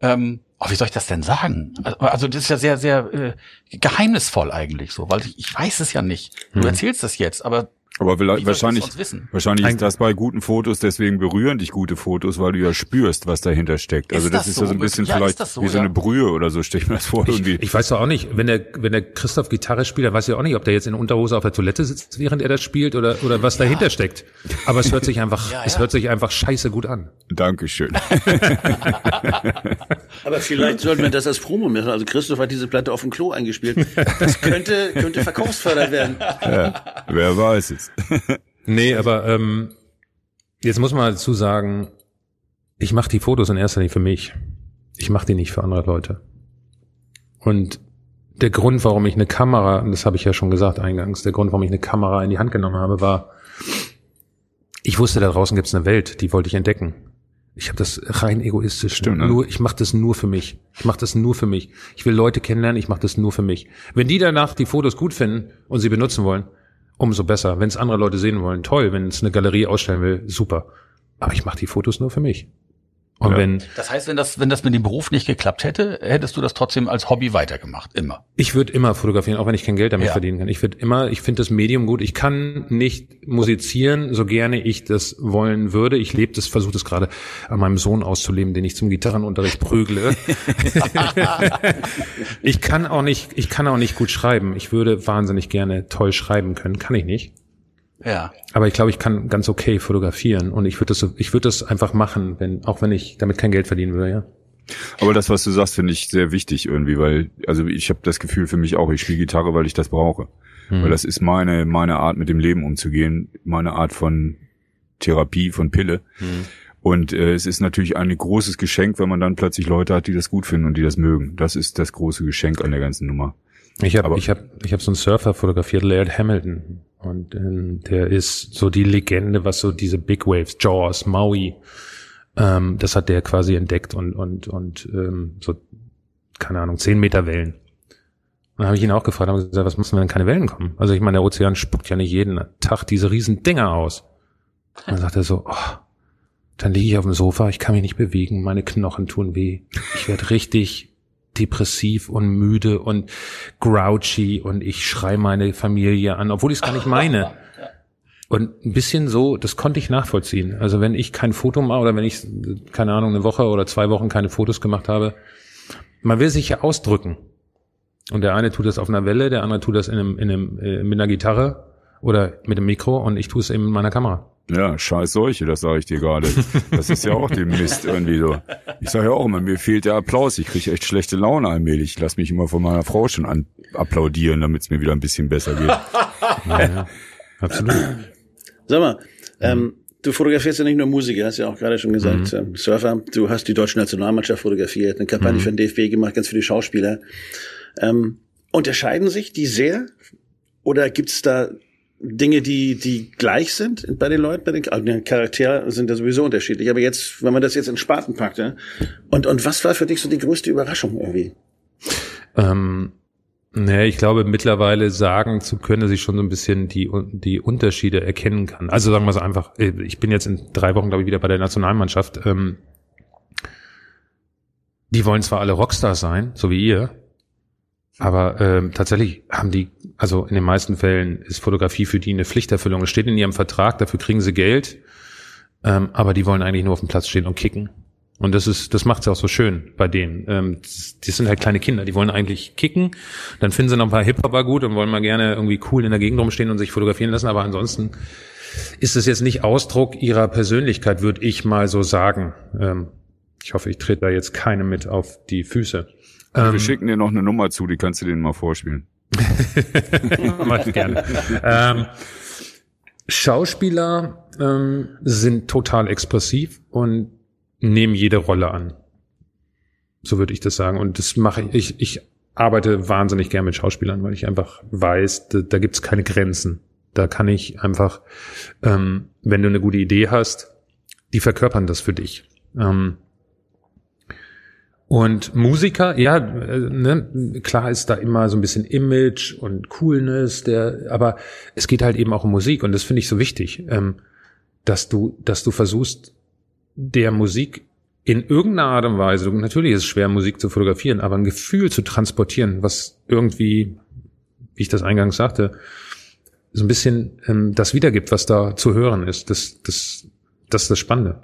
ähm, oh, wie soll ich das denn sagen? Also- das ist ja sehr, sehr äh, geheimnisvoll eigentlich so, weil ich, ich weiß es ja nicht. Du erzählst es jetzt, aber Aber Wie wahrscheinlich, das sonst wissen? wahrscheinlich Ein- ist das bei guten Fotos, deswegen berühren dich gute Fotos, weil du ja spürst, was dahinter steckt. Also Ist das, das ist ja so ein so? bisschen Ja, vielleicht so, wie so ja? eine Brühe oder so, stelle ich mir das vor. irgendwie. Ich weiß doch auch nicht, wenn der, wenn der Christoph Gitarre spielt, dann weiß ich auch nicht, ob der jetzt in Unterhose auf der Toilette sitzt, während er das spielt oder, oder was dahinter steckt. Aber es hört sich einfach, Ja, es ja. hört sich einfach scheiße gut an. Dankeschön. Aber vielleicht sollten wir das als Promo machen. Also Christoph hat diese Platte auf dem Klo eingespielt. Das könnte, könnte verkaufsfördernd werden. Wer weiß es. Nee, aber ähm, jetzt muss man dazu sagen, ich mache die Fotos in erster Linie für mich. Ich mache die nicht für andere Leute. Und der Grund, warum ich eine Kamera, und das habe ich ja schon gesagt eingangs, der Grund, warum ich eine Kamera in die Hand genommen habe, war, ich wusste, da draußen gibt's eine Welt, die wollte ich entdecken. Ich habe das rein egoistisch. Stimmt, ne? Nur, ich mache das nur für mich. Ich mache das nur für mich. Ich will Leute kennenlernen, ich mache das nur für mich. Wenn die danach die Fotos gut finden und sie benutzen wollen, umso besser. Wenn es andere Leute sehen wollen, toll. Wenn es eine Galerie ausstellen will, super. Aber ich mache die Fotos nur für mich. Und Ja. wenn Das heißt, wenn das, wenn das mit dem Beruf nicht geklappt hätte, hättest du das trotzdem als Hobby weitergemacht, immer. ich würde immer fotografieren, auch wenn ich kein Geld damit Ja. verdienen kann. Ich würde immer, ich finde das Medium gut. Ich kann nicht musizieren, so gerne ich das wollen würde. Ich lebe das, versuche das gerade an meinem Sohn auszuleben, den ich zum Gitarrenunterricht prügle. ich kann auch nicht, ich kann auch nicht gut schreiben. Ich würde wahnsinnig gerne toll schreiben können, kann ich nicht. Ja. Aber ich glaube, ich kann ganz okay fotografieren und ich würde das, ich würde das einfach machen, wenn, auch wenn ich damit kein Geld verdienen würde, ja. Aber das, was du sagst, finde ich sehr wichtig irgendwie, weil, also ich habe das Gefühl für mich auch, ich spiele Gitarre, weil ich das brauche. Weil das ist meine, meine Art, mit dem Leben umzugehen, meine Art von Therapie, von Pille. Und äh, es ist natürlich ein großes Geschenk, wenn man dann plötzlich Leute hat, die das gut finden und die das mögen. Das ist das große Geschenk an der ganzen Nummer. Ich habe Aber- ich hab, ich hab so einen Surfer fotografiert, Laird Hamilton. Und ähm, der ist so die Legende, was so diese Big Waves, Jaws, Maui, ähm, das hat der quasi entdeckt und, und, und ähm, so, keine Ahnung, zehn Meter Wellen. Und dann habe ich ihn auch gefragt, habe gesagt, was müssen, wenn keine Wellen kommen? Also ich meine, der Ozean spuckt ja nicht jeden Tag diese riesen Dinger aus. Und dann sagt er so, oh, dann liege ich auf dem Sofa, ich kann mich nicht bewegen, meine Knochen tun weh. Ich werde richtig depressiv und müde und grouchy und ich schrei meine Familie an, obwohl ich es gar nicht meine. Und ein bisschen so, das konnte ich nachvollziehen. Also wenn ich kein Foto mache oder wenn ich, keine Ahnung, eine Woche oder zwei Wochen keine Fotos gemacht habe, man will sich ja ausdrücken. Und der eine tut das auf einer Welle, der andere tut das in einem, in einem, äh, mit einer Gitarre oder mit dem Mikro und ich tue es eben mit meiner Kamera. Ja, scheiß Seuche, das sage ich dir gerade. Das ist ja auch dem Mist irgendwie so. Ich sage ja auch immer, mir fehlt der Applaus. Ich kriege echt schlechte Laune allmählich. Ich lass mich immer von meiner Frau schon an applaudieren, damit es mir wieder ein bisschen besser geht. Ja, ja. Absolut. Sag mal, ähm, du fotografierst ja nicht nur Musiker, hast ja auch gerade schon gesagt, ähm, Surfer, du hast die deutsche Nationalmannschaft fotografiert, eine Kampagne für den DFB gemacht, ganz viele Schauspieler. Ähm, unterscheiden sich die sehr? Oder gibt's da Dinge, die, die gleich sind bei den Leuten, bei den also die Charaktere sind ja sowieso unterschiedlich. Aber jetzt, wenn man das jetzt in Spaten packt, ja? und, und was war für dich so die größte Überraschung irgendwie? Ähm, ne, ich glaube, mittlerweile sagen zu können, dass ich schon so ein bisschen die, die Unterschiede erkennen kann. Also sagen wir so einfach, äh, ich bin jetzt in drei Wochen, glaube ich, wieder bei der Nationalmannschaft. Ähm, die wollen zwar alle Rockstars sein, so wie ihr, aber ähm, tatsächlich haben die, also in den meisten Fällen ist Fotografie für die eine Pflichterfüllung. Es steht in ihrem Vertrag, dafür kriegen sie Geld, ähm, aber die wollen eigentlich nur auf dem Platz stehen und kicken. Und das ist, das macht's auch so schön bei denen. Ähm, die sind halt kleine Kinder, die wollen eigentlich kicken, dann finden sie noch ein paar Hip-Hopper gut und wollen mal gerne irgendwie cool in der Gegend rumstehen und sich fotografieren lassen, aber ansonsten ist es jetzt nicht Ausdruck ihrer Persönlichkeit, würde ich mal so sagen. Ähm, ich hoffe, ich trete da jetzt keinem mit auf die Füße. Wir schicken dir noch eine Nummer zu, die kannst du denen mal vorspielen. Mach ich gerne. ähm, Schauspieler ähm, sind total expressiv und nehmen jede Rolle an. So würde ich das sagen. Und das mache ich. Ich, arbeite wahnsinnig gern mit Schauspielern, weil ich einfach weiß, da, da gibt's keine Grenzen. Da kann ich einfach, ähm, wenn du eine gute Idee hast, die verkörpern das für dich. Ähm, und Musiker, ja, äh, ne, klar ist da immer so ein bisschen Image und Coolness, der, aber es geht halt eben auch um Musik und das finde ich so wichtig, ähm, dass du, dass du versuchst, der Musik in irgendeiner Art und Weise, natürlich ist es schwer, Musik zu fotografieren, aber ein Gefühl zu transportieren, was irgendwie, wie ich das eingangs sagte, so ein bisschen ähm, das wiedergibt, was da zu hören ist. Das, das, das ist das Spannende.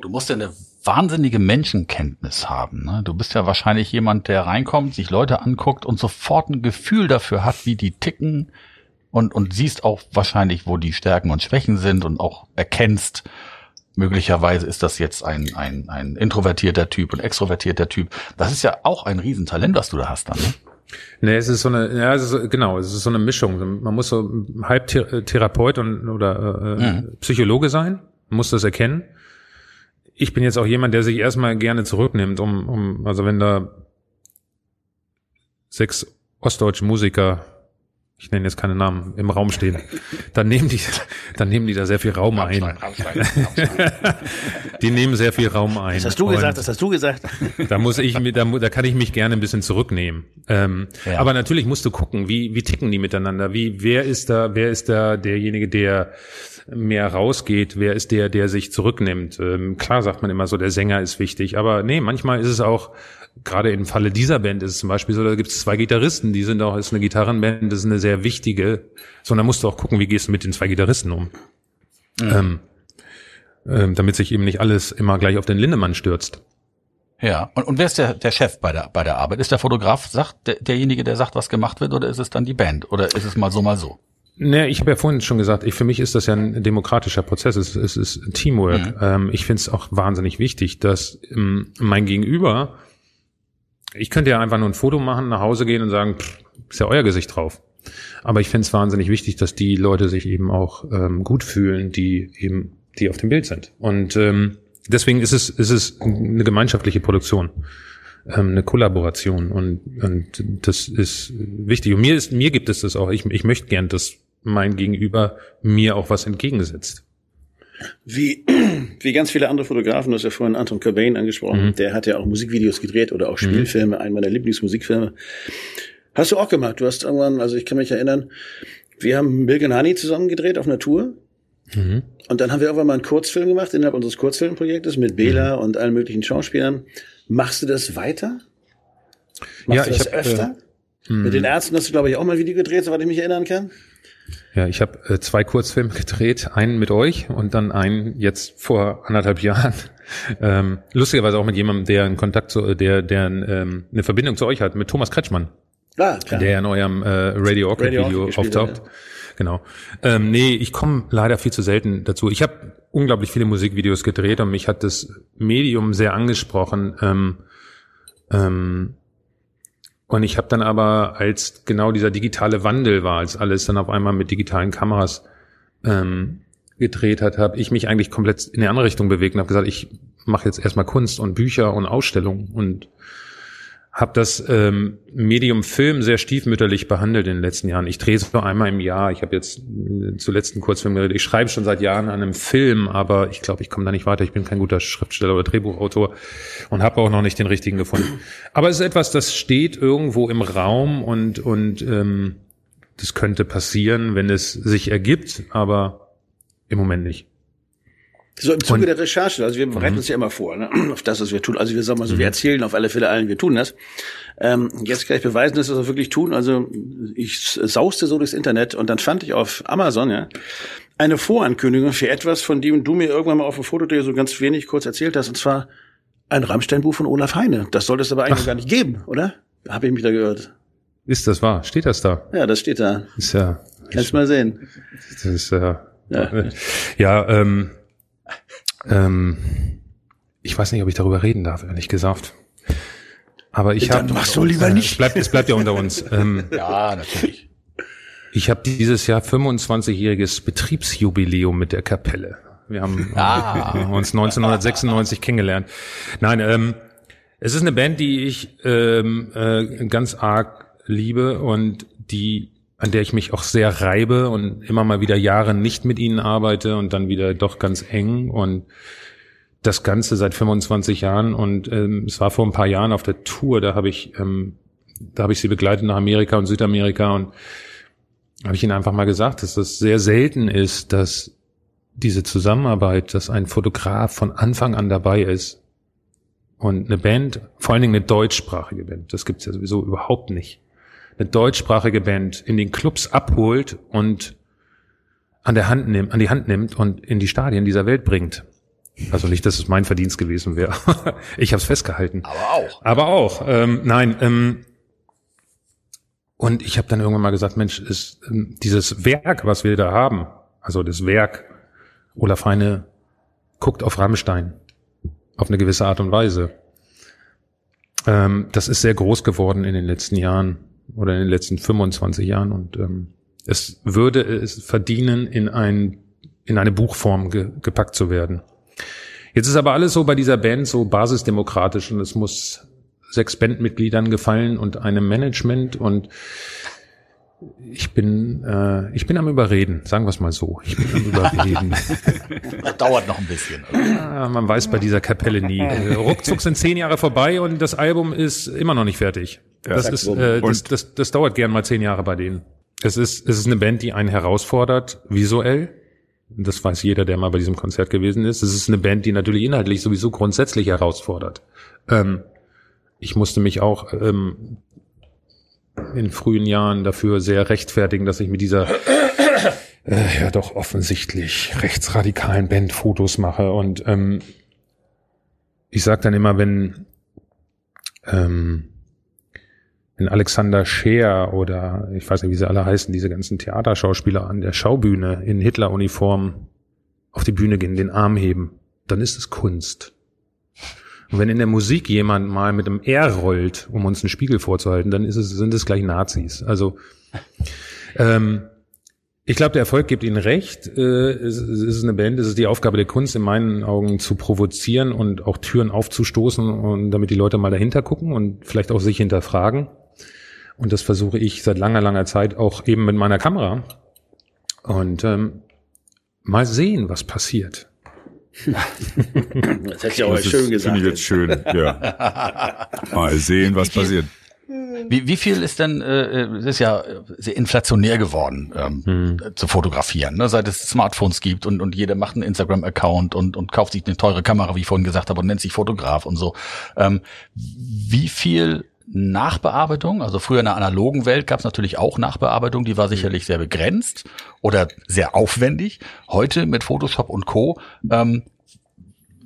Du musst ja eine wahnsinnige Menschenkenntnis haben. Ne? Du bist ja wahrscheinlich jemand, der reinkommt, sich Leute anguckt und sofort ein Gefühl dafür hat, wie die ticken und, und siehst auch wahrscheinlich, wo die Stärken und Schwächen sind und auch erkennst, möglicherweise ist das jetzt ein, ein, ein introvertierter Typ und extrovertierter Typ. Das ist ja auch ein Riesentalent, was du da hast dann. Ne? Nee, es ist so eine, ja, es ist genau, es ist so eine Mischung. Man muss so halb Thera- Therapeut und oder äh, Mhm. Psychologe sein, muss das erkennen. Ich bin jetzt auch jemand, der sich erstmal gerne zurücknimmt, um, um also wenn da sechs ostdeutsche Musiker ich nenne jetzt keine Namen, im Raum stehen, dann nehmen die, dann nehmen die da sehr viel Raum ein. die nehmen sehr viel Raum ein. Das hast du gesagt, das hast du gesagt. Da muss ich, da, da kann ich mich gerne ein bisschen zurücknehmen. Ähm, Ja. Aber natürlich musst du gucken, wie, wie ticken die miteinander? Wie, wer ist da, wer ist da derjenige, der mehr rausgeht? Wer ist der, der sich zurücknimmt? Ähm, klar sagt man immer so, der Sänger ist wichtig, aber nee, manchmal ist es auch, gerade im Falle dieser Band ist es zum Beispiel so, da gibt es zwei Gitarristen, die sind auch, ist eine Gitarrenband, das ist eine sehr wichtige, sondern musst du auch gucken, wie gehst du mit den zwei Gitarristen um? Ähm, ähm, damit sich eben nicht alles immer gleich auf den Lindemann stürzt. Ja. Und, und wer ist der, der Chef bei der, bei der Arbeit? Ist der Fotograf, sagt, der, derjenige, der sagt, was gemacht wird, oder ist es dann die Band? Oder ist es mal so, mal so? Ne, ich habe ja vorhin schon gesagt, ich, für mich ist das ja ein demokratischer Prozess, es, es ist Teamwork. Ähm, ich finde es auch wahnsinnig wichtig, dass ähm, mein Gegenüber, ich könnte ja einfach nur ein Foto machen, nach Hause gehen und sagen, pff, ist ja euer Gesicht drauf. Aber ich finde es wahnsinnig wichtig, dass die Leute sich eben auch ähm, gut fühlen, die eben, die auf dem Bild sind. Und ähm, deswegen ist es, ist es eine gemeinschaftliche Produktion ähm, eine Kollaboration und, und das ist wichtig. Und mir ist, mir gibt es das auch. Ich, ich möchte gern, dass mein Gegenüber mir auch was entgegensetzt. Wie, wie ganz viele andere Fotografen, du hast ja vorhin Anton Cobain angesprochen, der hat ja auch Musikvideos gedreht oder auch Spielfilme, einen meiner Lieblingsmusikfilme. Hast du auch gemacht. Du hast irgendwann, also ich kann mich erinnern, wir haben Milk and Honey zusammen gedreht auf einer Tour. Und dann haben wir irgendwann mal einen Kurzfilm gemacht innerhalb unseres Kurzfilmprojektes mit Bela und allen möglichen Schauspielern. Machst du das weiter? Machst Ja, du ich das hab, äh, öfter? mit den Ärzten hast du, glaube ich, auch mal ein Video gedreht, soweit ich mich erinnern kann. Ja, ich habe äh, zwei Kurzfilme gedreht, einen mit euch und dann einen jetzt vor anderthalb Jahren. Ähm, lustigerweise auch mit jemandem, der einen Kontakt zu, der, der ähm, eine Verbindung zu euch hat, mit Thomas Kretschmann. Ah, klar. der in eurem äh, Radio Orchid Video auftaucht. hat, Genau. Ähm, nee, ich komme leider viel zu selten dazu. Ich habe unglaublich viele Musikvideos gedreht und mich hat das Medium sehr angesprochen. Ähm, ähm, und ich habe dann aber, als genau dieser digitale Wandel war, als alles dann auf einmal mit digitalen Kameras ähm, gedreht hat, habe ich mich eigentlich komplett in eine andere Richtung bewegt und habe gesagt, ich mache jetzt erstmal Kunst und Bücher und Ausstellungen und habe das ähm, Medium Film sehr stiefmütterlich behandelt in den letzten Jahren. Ich drehe es nur einmal im Jahr. Ich habe jetzt äh, zuletzt einen Kurzfilm geredet. Ich schreibe schon seit Jahren an einem Film, aber ich glaube, ich komme da nicht weiter. Ich bin kein guter Schriftsteller oder Drehbuchautor und habe auch noch nicht den richtigen gefunden. Aber es ist etwas, das steht irgendwo im Raum und und ähm, das könnte passieren, wenn es sich ergibt, aber im Moment nicht. So im Zuge Und- der Recherche, also wir bereiten uns ja immer vor, ne, auf das, was wir tun. Also wir sagen mal so, wir erzählen auf alle Fälle allen, wir tun das. Ähm, jetzt kann ich beweisen, dass wir das wirklich tun. Also ich sauste so durchs Internet und dann fand ich auf Amazon ja eine Vorankündigung für etwas, von dem du mir irgendwann mal auf dem Foto so ganz wenig kurz erzählt hast, und zwar ein Rammstein-Buch von Olaf Heine. Das sollte es aber eigentlich noch gar nicht geben, oder? Habe ich mich da gehört. Ist das wahr? Steht das da? Ja, das steht da. Ist ja, Kannst mal sehen. das ist äh, Ja. ja, ähm, ähm, ich weiß nicht, ob ich darüber reden darf, ehrlich gesagt. Aber ich habe. machst du lieber nicht. Es bleibt, es bleibt ja unter uns. Ähm, Ja, natürlich. ich habe dieses Jahr 25-jähriges Betriebsjubiläum mit der Kapelle. Wir haben, Ah. wir haben uns 1996 kennengelernt. Nein, ähm, es ist eine Band, die ich ähm, äh, ganz arg liebe und die an der ich mich auch sehr reibe und immer mal wieder Jahre nicht mit ihnen arbeite und dann wieder doch ganz eng. Und das Ganze seit 25 Jahren. Und ähm, es war vor ein paar Jahren auf der Tour, da habe ich ähm, da habe ich sie begleitet nach Amerika und Südamerika. Und habe ich ihnen einfach mal gesagt, dass das sehr selten ist, dass diese Zusammenarbeit, dass ein Fotograf von Anfang an dabei ist und eine Band, vor allen Dingen eine deutschsprachige Band, das gibt's ja sowieso überhaupt nicht, eine deutschsprachige Band in den Clubs abholt und an der Hand nimmt, an die Hand nimmt und in die Stadien dieser Welt bringt. Also nicht, dass es mein Verdienst gewesen wäre. ich habe es festgehalten. Aber auch. Aber auch. Ähm, nein. Ähm, und ich habe dann irgendwann mal gesagt, Mensch, ist ähm, dieses Werk, was wir da haben, also das Werk, Olaf Heine guckt auf Rammstein auf eine gewisse Art und Weise. Ähm, das ist sehr groß geworden in den letzten Jahren oder in den letzten 25 Jahren und ähm, es würde es verdienen, in ein in eine Buchform ge gepackt zu werden. Jetzt ist aber alles so bei dieser Band so basisdemokratisch und es muss sechs Bandmitgliedern gefallen und einem Management und ich bin, äh, ich bin am Überreden, sagen wir es mal so. Ich bin am Überreden. Das dauert noch ein bisschen. Ah, Man weiß bei dieser Kapelle nie. Ruckzuck sind zehn Jahre vorbei und das Album ist immer noch nicht fertig. Das, ist, äh, das, das, das dauert gern mal zehn Jahre bei denen. Es ist, es ist eine Band, die einen herausfordert, visuell. Das weiß jeder, der mal bei diesem Konzert gewesen ist. Es ist eine Band, die natürlich inhaltlich sowieso grundsätzlich herausfordert. Ähm, ich musste mich auch ähm, in frühen Jahren dafür sehr rechtfertigen, dass ich mit dieser äh, ja doch offensichtlich rechtsradikalen Band Fotos mache. Und ähm, ich sag dann immer, wenn, ähm, wenn Alexander Scheer oder ich weiß nicht, wie sie alle heißen, diese ganzen Theaterschauspieler an der Schaubühne in Hitleruniform auf die Bühne gehen, den Arm heben, dann ist es Kunst. Und wenn in der Musik jemand mal mit einem R rollt, um uns einen Spiegel vorzuhalten, dann ist es, sind es gleich Nazis. Also ähm, ich glaube, der Erfolg gibt Ihnen recht. Äh, es, es ist eine Band, es ist die Aufgabe der Kunst, in meinen Augen zu provozieren und auch Türen aufzustoßen und damit die Leute mal dahinter gucken und vielleicht auch sich hinterfragen. Und das versuche ich seit langer, langer Zeit auch eben mit meiner Kamera. Und ähm, mal sehen, was passiert. Das hätte ich aber Das ist- schön Finde gesagt. ich jetzt schön, ja. Mal sehen, was passiert. Wie, wie viel ist denn, äh, es ist ja sehr inflationär geworden, ähm, äh, zu fotografieren, ne? seit es Smartphones gibt und, und jeder macht einen Instagram-Account und, und kauft sich eine teure Kamera, wie ich vorhin gesagt habe, und nennt sich Fotograf und so. Ähm, wie viel Nachbearbeitung, also früher in der analogen Welt gab es natürlich auch Nachbearbeitung, die war sicherlich sehr begrenzt oder sehr aufwendig. Heute mit Photoshop und Co. Ähm,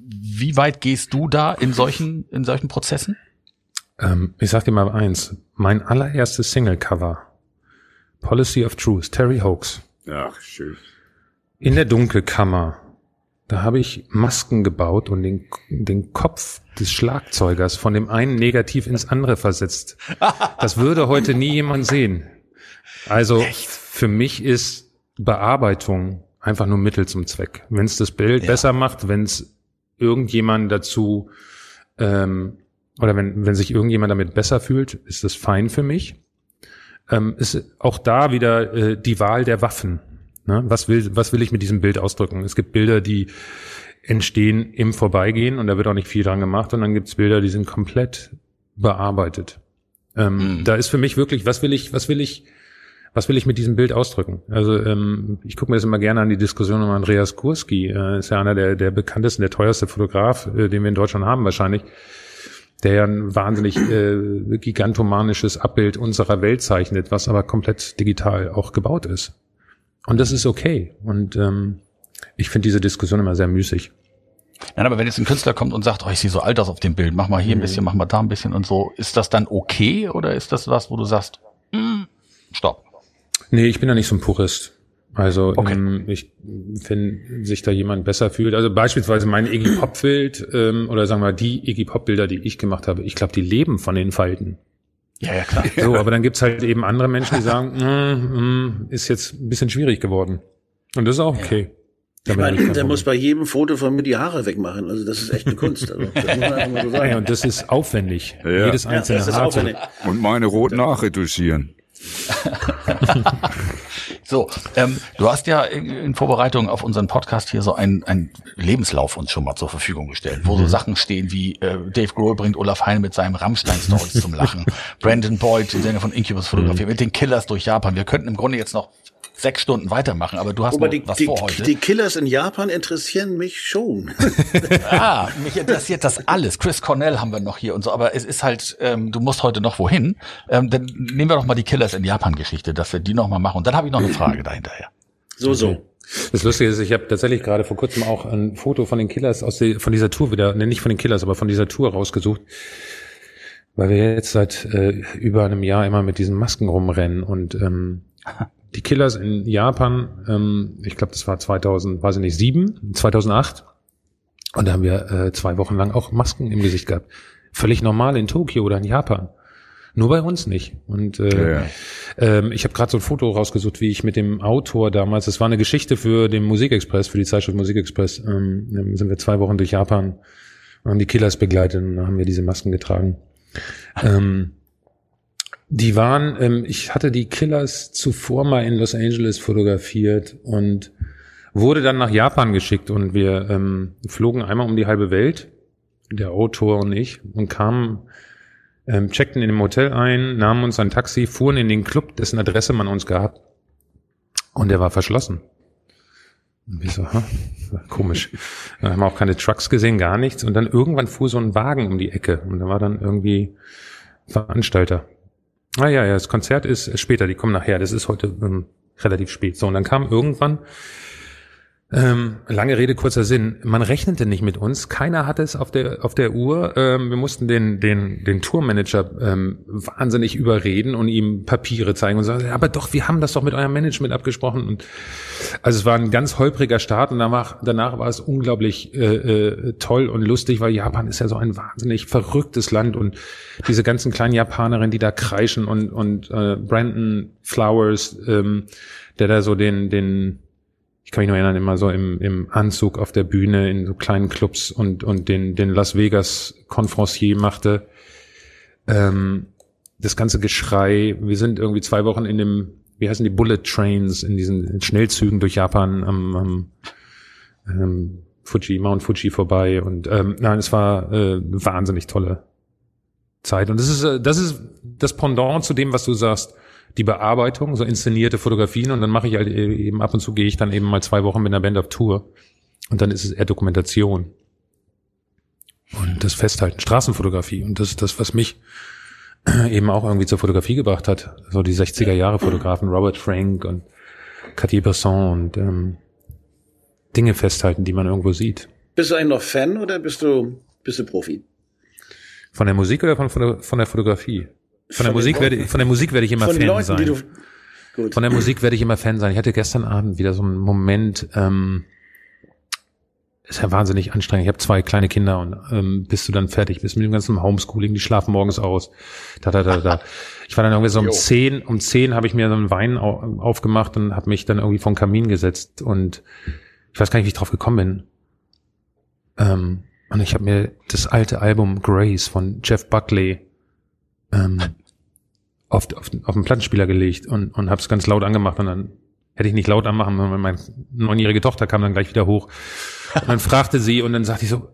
wie weit gehst du da in solchen, in solchen Prozessen? Ähm, ich sag dir mal eins. Mein allererstes Singlecover. Policy of Truth, Terry Hoax. Ach, schön. In der Dunkelkammer. Da habe ich Masken gebaut und den, den Kopf des Schlagzeugers von dem einen negativ ins andere versetzt. Das würde heute nie jemand sehen. Also für mich ist Bearbeitung einfach nur Mittel zum Zweck. Wenn es das Bild Ja. besser macht, wenn es irgendjemand dazu ähm, oder wenn, wenn sich irgendjemand damit besser fühlt, ist das fein für mich. Ähm, ist auch da wieder äh, die Wahl der Waffen. Ne? Was will, was will ich mit diesem Bild ausdrücken? Es gibt Bilder, die entstehen im Vorbeigehen und da wird auch nicht viel dran gemacht und dann gibt's Bilder, die sind komplett bearbeitet. Ähm, Mhm. Da ist für mich wirklich, was will ich, was will ich, was will ich mit diesem Bild ausdrücken? Also ähm, ich gucke mir das immer gerne an die Diskussion um Andreas Kurski, äh, ist ja einer der, der bekanntesten, der teuerste Fotograf, äh, den wir in Deutschland haben wahrscheinlich, der ja ein wahnsinnig äh, gigantomanisches Abbild unserer Welt zeichnet, was aber komplett digital auch gebaut ist. Und das ist okay. Und ähm, ich finde diese Diskussion immer sehr müßig. Nein, aber wenn jetzt ein Künstler kommt und sagt, oh, ich sehe so alt aus auf dem Bild, mach mal hier ein bisschen, mach mal da ein bisschen und so, ist das dann okay oder ist das was, wo du sagst, hm, stopp? Nee, ich bin da nicht so ein Purist. Also Okay. ähm, ich, wenn sich da jemand besser fühlt, also beispielsweise mein Iggy Pop Bild ähm, oder sagen wir mal die Iggy Pop Bilder, die ich gemacht habe, ich glaube, die leben von den Falten. Ja, ja, klar. So, aber dann gibt's halt eben andere Menschen, die sagen, mm, mm, ist jetzt ein bisschen schwierig geworden. Und das ist auch okay. Da Ich meine, der muss bei jedem Foto von mir die Haare wegmachen. Also das ist echt eine Kunst. Also, das muss man einfach mal so sagen. ja, und das ist aufwendig. Ja. Jedes Ja, einzelne ist Haar. aufwendig. Und meine rot nachretuschieren. So, ähm, du hast ja in, Vorbereitung auf unseren Podcast hier so einen, einen Lebenslauf uns schon mal zur Verfügung gestellt, wo so Sachen stehen wie äh, Dave Grohl bringt Olaf Heine mit seinem Rammstein-Stories zum Lachen, Brandon Boyd, Sänger von Incubus fotografiert, mit den Killers durch Japan. Wir könnten im Grunde jetzt noch sechs Stunden weitermachen, aber du hast Aber noch die, was die, vor heute. die Killers in Japan interessieren mich schon. Ah, mich interessiert das alles. Chris Cornell haben wir noch hier und so, aber es ist halt, ähm, du musst heute noch wohin. Ähm, dann nehmen wir doch mal die Killers in Japan-Geschichte, dass wir die noch mal machen. Und dann habe ich noch eine Frage dahinterher. So, so. Das Lustige ist, ich habe tatsächlich gerade vor kurzem auch ein Foto von den Killers aus der, von dieser Tour wieder, ne, nicht von den Killers, aber von dieser Tour rausgesucht, weil wir jetzt seit äh, über einem Jahr immer mit diesen Masken rumrennen und ähm, die Killers in Japan, ähm, ich glaube, das war 2000, weiß ich nicht, sieben, 2008 und da haben wir äh, zwei Wochen lang auch Masken im Gesicht gehabt. Völlig normal in Tokio oder in Japan. Nur bei uns nicht. Und äh, Ja, ja. ähm, ich habe gerade so ein Foto rausgesucht, wie ich mit dem Autor damals, das war eine Geschichte für den Musikexpress, für die Zeitschrift Musikexpress, ähm, sind wir zwei Wochen durch Japan und haben die Killers begleitet und haben wir diese Masken getragen. Ähm, Die waren, ähm, ich hatte die Killers zuvor mal in Los Angeles fotografiert und wurde dann nach Japan geschickt und wir ähm, flogen einmal um die halbe Welt, der Autor und ich, und kamen, ähm, checkten in dem Hotel ein, nahmen uns ein Taxi, fuhren in den Club, dessen Adresse man uns gehabt. Und der war verschlossen. Und wir so, hm, komisch. Dann haben wir auch keine Trucks gesehen, gar nichts. Und dann irgendwann fuhr so ein Wagen um die Ecke. Und da war dann irgendwie Veranstalter. Ah ja, ja, das Konzert ist später, die kommen nachher. Das ist heute ähm, relativ spät. So, und dann kam irgendwann ähm, lange Rede, kurzer Sinn. Man rechnete nicht mit uns. Keiner hatte es auf der, auf der Uhr. Ähm, wir mussten den, den, den Tourmanager ähm, wahnsinnig überreden und ihm Papiere zeigen und sagen, aber doch, wir haben das doch mit eurem Management abgesprochen. Und also es war ein ganz holpriger Start und danach, danach war es unglaublich äh, äh, toll und lustig, weil Japan ist ja so ein wahnsinnig verrücktes Land und diese ganzen kleinen Japanerinnen, die da kreischen und, und äh, Brandon Flowers, ähm, der da so den, den ich kann mich noch erinnern, immer so im, im Anzug auf der Bühne in so kleinen Clubs und, und den, den Las Vegas Conferencier machte. Ähm, das ganze Geschrei, wir sind irgendwie zwei Wochen in dem, wie heißen die Bullet Trains, in diesen Schnellzügen durch Japan am, am ähm, Fuji, Mount Fuji vorbei und ähm, nein, es war äh, wahnsinnig tolle Zeit und das ist äh, das ist das Pendant zu dem, was du sagst die Bearbeitung, so inszenierte Fotografien und dann mache ich halt eben ab und zu gehe ich dann eben mal zwei Wochen mit einer Band auf Tour und dann ist es eher Dokumentation und das Festhalten, Straßenfotografie und das ist das, was mich eben auch irgendwie zur Fotografie gebracht hat, so die 60er Jahre Fotografen, Robert Frank und Cartier-Bresson und ähm, Dinge festhalten, die man irgendwo sieht. Bist du eigentlich noch Fan oder bist du, bist du Profi? Von der Musik oder von, von der Fotografie? Von der Musik werde ich, von der Musik werde ich immer von Fan Leuten, sein. Du, gut. Von der Musik werde ich immer Fan sein. Ich hatte gestern Abend wieder so einen Moment, ähm, ist ja wahnsinnig anstrengend. Ich habe zwei kleine Kinder und ähm, bist du dann fertig bist mit dem ganzen Homeschooling, die schlafen morgens aus. Da, da, da, da. Ich war dann irgendwie so um zehn, um zehn habe ich mir so einen Wein aufgemacht und habe mich dann irgendwie vom Kamin gesetzt und ich weiß gar nicht, wie ich drauf gekommen bin. Ähm, und ich habe mir das alte Album Grace von Jeff Buckley ähm, auf, auf, auf den Plattenspieler gelegt und, und habe es ganz laut angemacht und dann hätte ich nicht laut anmachen, weil meine neunjährige Tochter kam dann gleich wieder hoch und dann fragte sie und dann sagte ich so,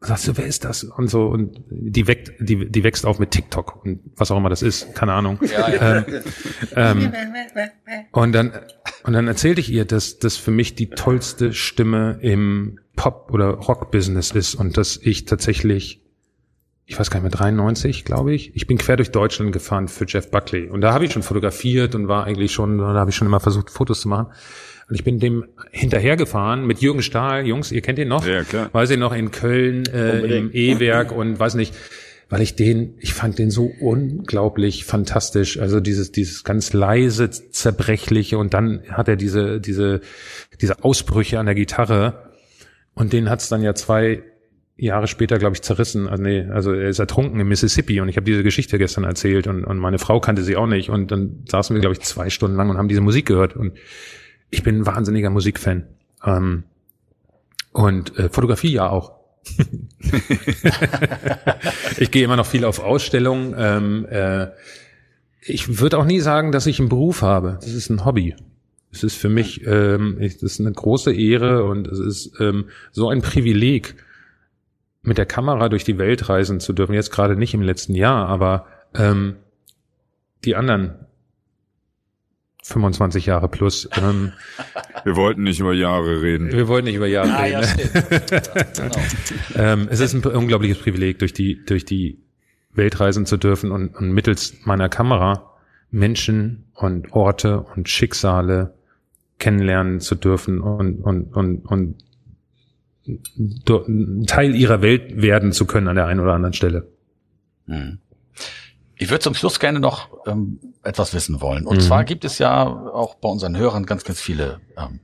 sagst du, wer ist das? Und so, und die weckt, die, die wächst auf mit TikTok und was auch immer das ist, keine Ahnung. Ja, ja. Ähm, ähm, und dann, und dann erzählte ich ihr, dass das für mich die tollste Stimme im Pop- oder Rock-Business ist und dass ich tatsächlich ich weiß gar nicht mehr, 93, glaube ich. Ich bin quer durch Deutschland gefahren für Jeff Buckley. Und da habe ich schon fotografiert und war eigentlich schon, da habe ich schon immer versucht, Fotos zu machen. Und ich bin dem hinterhergefahren mit Jürgen Stahl. Jungs, ihr kennt ihn noch? Ja, klar. Weiß ich noch, in Köln, äh, im E-Werk und weiß nicht, weil ich den, ich fand den so unglaublich fantastisch. Also dieses, dieses ganz leise, zerbrechliche und dann hat er diese, diese, diese Ausbrüche an der Gitarre. Und den hat's dann ja zwei Jahre später, glaube ich, zerrissen. Also, nee, also er ist ertrunken im Mississippi und ich habe diese Geschichte gestern erzählt und, und meine Frau kannte sie auch nicht. Und dann saßen wir, glaube ich, zwei Stunden lang und haben diese Musik gehört. Und ich bin ein wahnsinniger Musikfan. Ähm, und äh, Fotografie ja auch. ich gehe immer noch viel auf Ausstellungen. Ähm, äh, ich würde auch nie sagen, dass ich einen Beruf habe. Das ist ein Hobby. Es ist für mich, ähm, ich, das ist eine große Ehre und es ist ähm, so ein Privileg, mit der Kamera durch die Welt reisen zu dürfen. Jetzt gerade nicht im letzten Jahr, aber ähm, die anderen 25 Jahre plus. Ähm, wir wollten nicht über Jahre reden. Wir wollten nicht über Jahre ah, reden. Ja, genau. ähm, es ist ein unglaubliches Privileg, durch die, durch die Welt reisen zu dürfen und, und mittels meiner Kamera Menschen und Orte und Schicksale kennenlernen zu dürfen und, und, und, und Teil ihrer Welt werden zu können an der einen oder anderen Stelle. Hm. Ich würde zum Schluss gerne noch ähm, etwas wissen wollen. Und mhm. zwar gibt es ja auch bei unseren Hörern ganz, ganz viele ähm,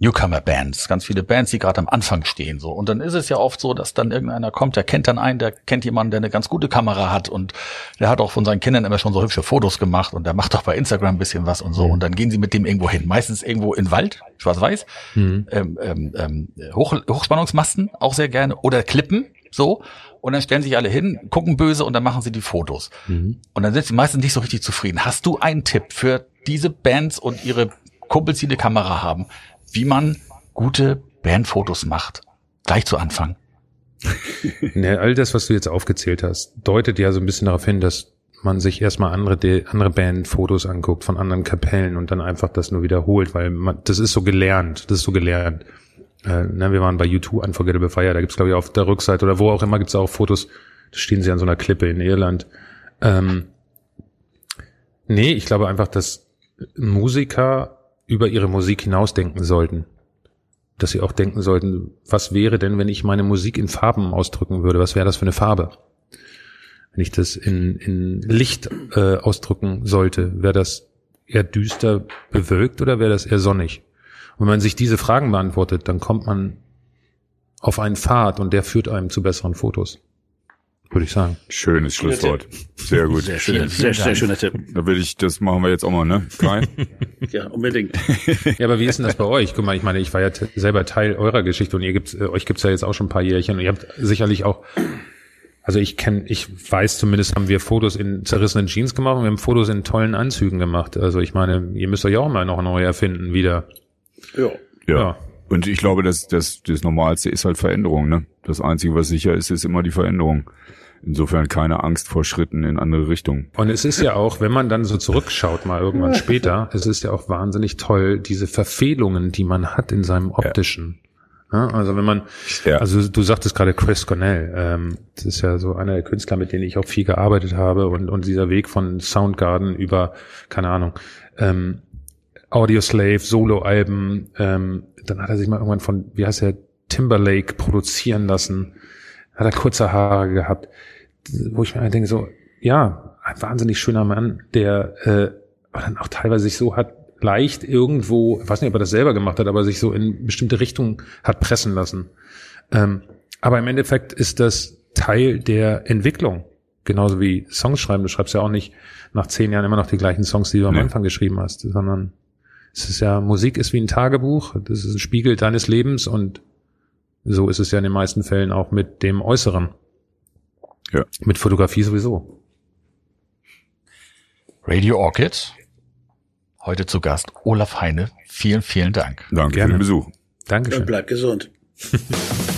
Newcomer-Bands, ganz viele Bands, die gerade am Anfang stehen. so. Und dann ist es ja oft so, dass dann irgendeiner kommt, der kennt dann einen, der kennt jemanden, der eine ganz gute Kamera hat und der hat auch von seinen Kindern immer schon so hübsche Fotos gemacht und der macht auch bei Instagram ein bisschen was und so. Mhm. Und dann gehen sie mit dem irgendwo hin. Meistens irgendwo in Wald, schwarz-weiß, mhm. ähm, ähm, ähm, Hoch, Hochspannungsmasten auch sehr gerne oder Klippen. so, und dann stellen sich alle hin, gucken böse und dann machen sie die Fotos. Und dann sind sie meistens nicht so richtig zufrieden. Hast du einen Tipp für diese Bands und ihre Kumpels, die eine Kamera haben, wie man gute Bandfotos macht? Gleich zu Anfang. Ne, all das, was du jetzt aufgezählt hast, deutet ja so ein bisschen darauf hin, dass man sich erstmal andere, De- andere Bandfotos anguckt von anderen Kapellen und dann einfach das nur wiederholt, weil man, das ist so gelernt, das ist so gelernt. Äh, ne, wir waren bei U2 Unforgettable Fire, da gibt's glaube ich auf der Rückseite oder wo auch immer gibt's auch Fotos, da stehen sie an so einer Klippe in Irland. Ähm, nee, ich glaube einfach, dass Musiker über ihre Musik hinausdenken sollten dass sie auch denken sollten, was wäre denn, wenn ich meine Musik in Farben ausdrücken würde? Was wäre das für eine Farbe? Wenn ich das in, in Licht äh, ausdrücken sollte, wäre das eher düster bewölkt oder wäre das eher sonnig? Und wenn man sich diese Fragen beantwortet, dann kommt man auf einen Pfad und der führt einem zu besseren Fotos. Würde ich sagen. Schönes Schlusswort. Sehr gut. Sehr schön, sehr, sehr schöner Tipp. Da will ich, das machen wir jetzt auch mal, ne? Kai? Ja, unbedingt. Ja, aber wie ist denn das bei euch? Guck mal, ich meine, ich war ja selber Teil eurer Geschichte und ihr gibt's, äh, euch gibt's ja jetzt auch schon ein paar Jährchen und ihr habt sicherlich auch, also ich kenne, ich weiß zumindest, haben wir Fotos in zerrissenen Jeans gemacht und wir haben Fotos in tollen Anzügen gemacht. Also ich meine, ihr müsst euch auch mal noch neu erfinden wieder. Ja. Ja. Ja. Und ich glaube, das, das, das Normalste ist halt Veränderung, ne? Das Einzige, was sicher ist, ist immer die Veränderung. Insofern keine Angst vor Schritten in andere Richtungen. Und es ist ja auch, wenn man dann so zurückschaut, mal irgendwann später, es ist ja auch wahnsinnig toll, diese Verfehlungen, die man hat in seinem optischen. Ja, also wenn man, Ja. also du sagtest gerade Chris Cornell, ähm, das ist ja so einer der Künstler, mit denen ich auch viel gearbeitet habe und, und dieser Weg von Soundgarden über, keine Ahnung, ähm, Audioslave, Soloalben, ähm, dann hat er sich mal irgendwann von, wie heißt der, Timberlake produzieren lassen, hat er kurze Haare gehabt, wo ich mir denke so, ja, ein wahnsinnig schöner Mann, der äh, aber dann auch teilweise sich so hat leicht irgendwo, ich weiß nicht, ob er das selber gemacht hat, aber sich so in bestimmte Richtungen hat pressen lassen. Ähm, aber im Endeffekt ist das Teil der Entwicklung. Genauso wie Songs schreiben. Du schreibst ja auch nicht nach zehn Jahren immer noch die gleichen Songs, die du am Nee. Anfang geschrieben hast, sondern es ist ja, Musik ist wie ein Tagebuch, das ist ein Spiegel deines Lebens und so ist es ja in den meisten Fällen auch mit dem Äußeren. Ja. Mit Fotografie sowieso. Radio Orchid. Heute zu Gast Olaf Heine. Vielen, vielen Dank. Danke Gerne. für den Besuch. Dankeschön. Und bleib gesund.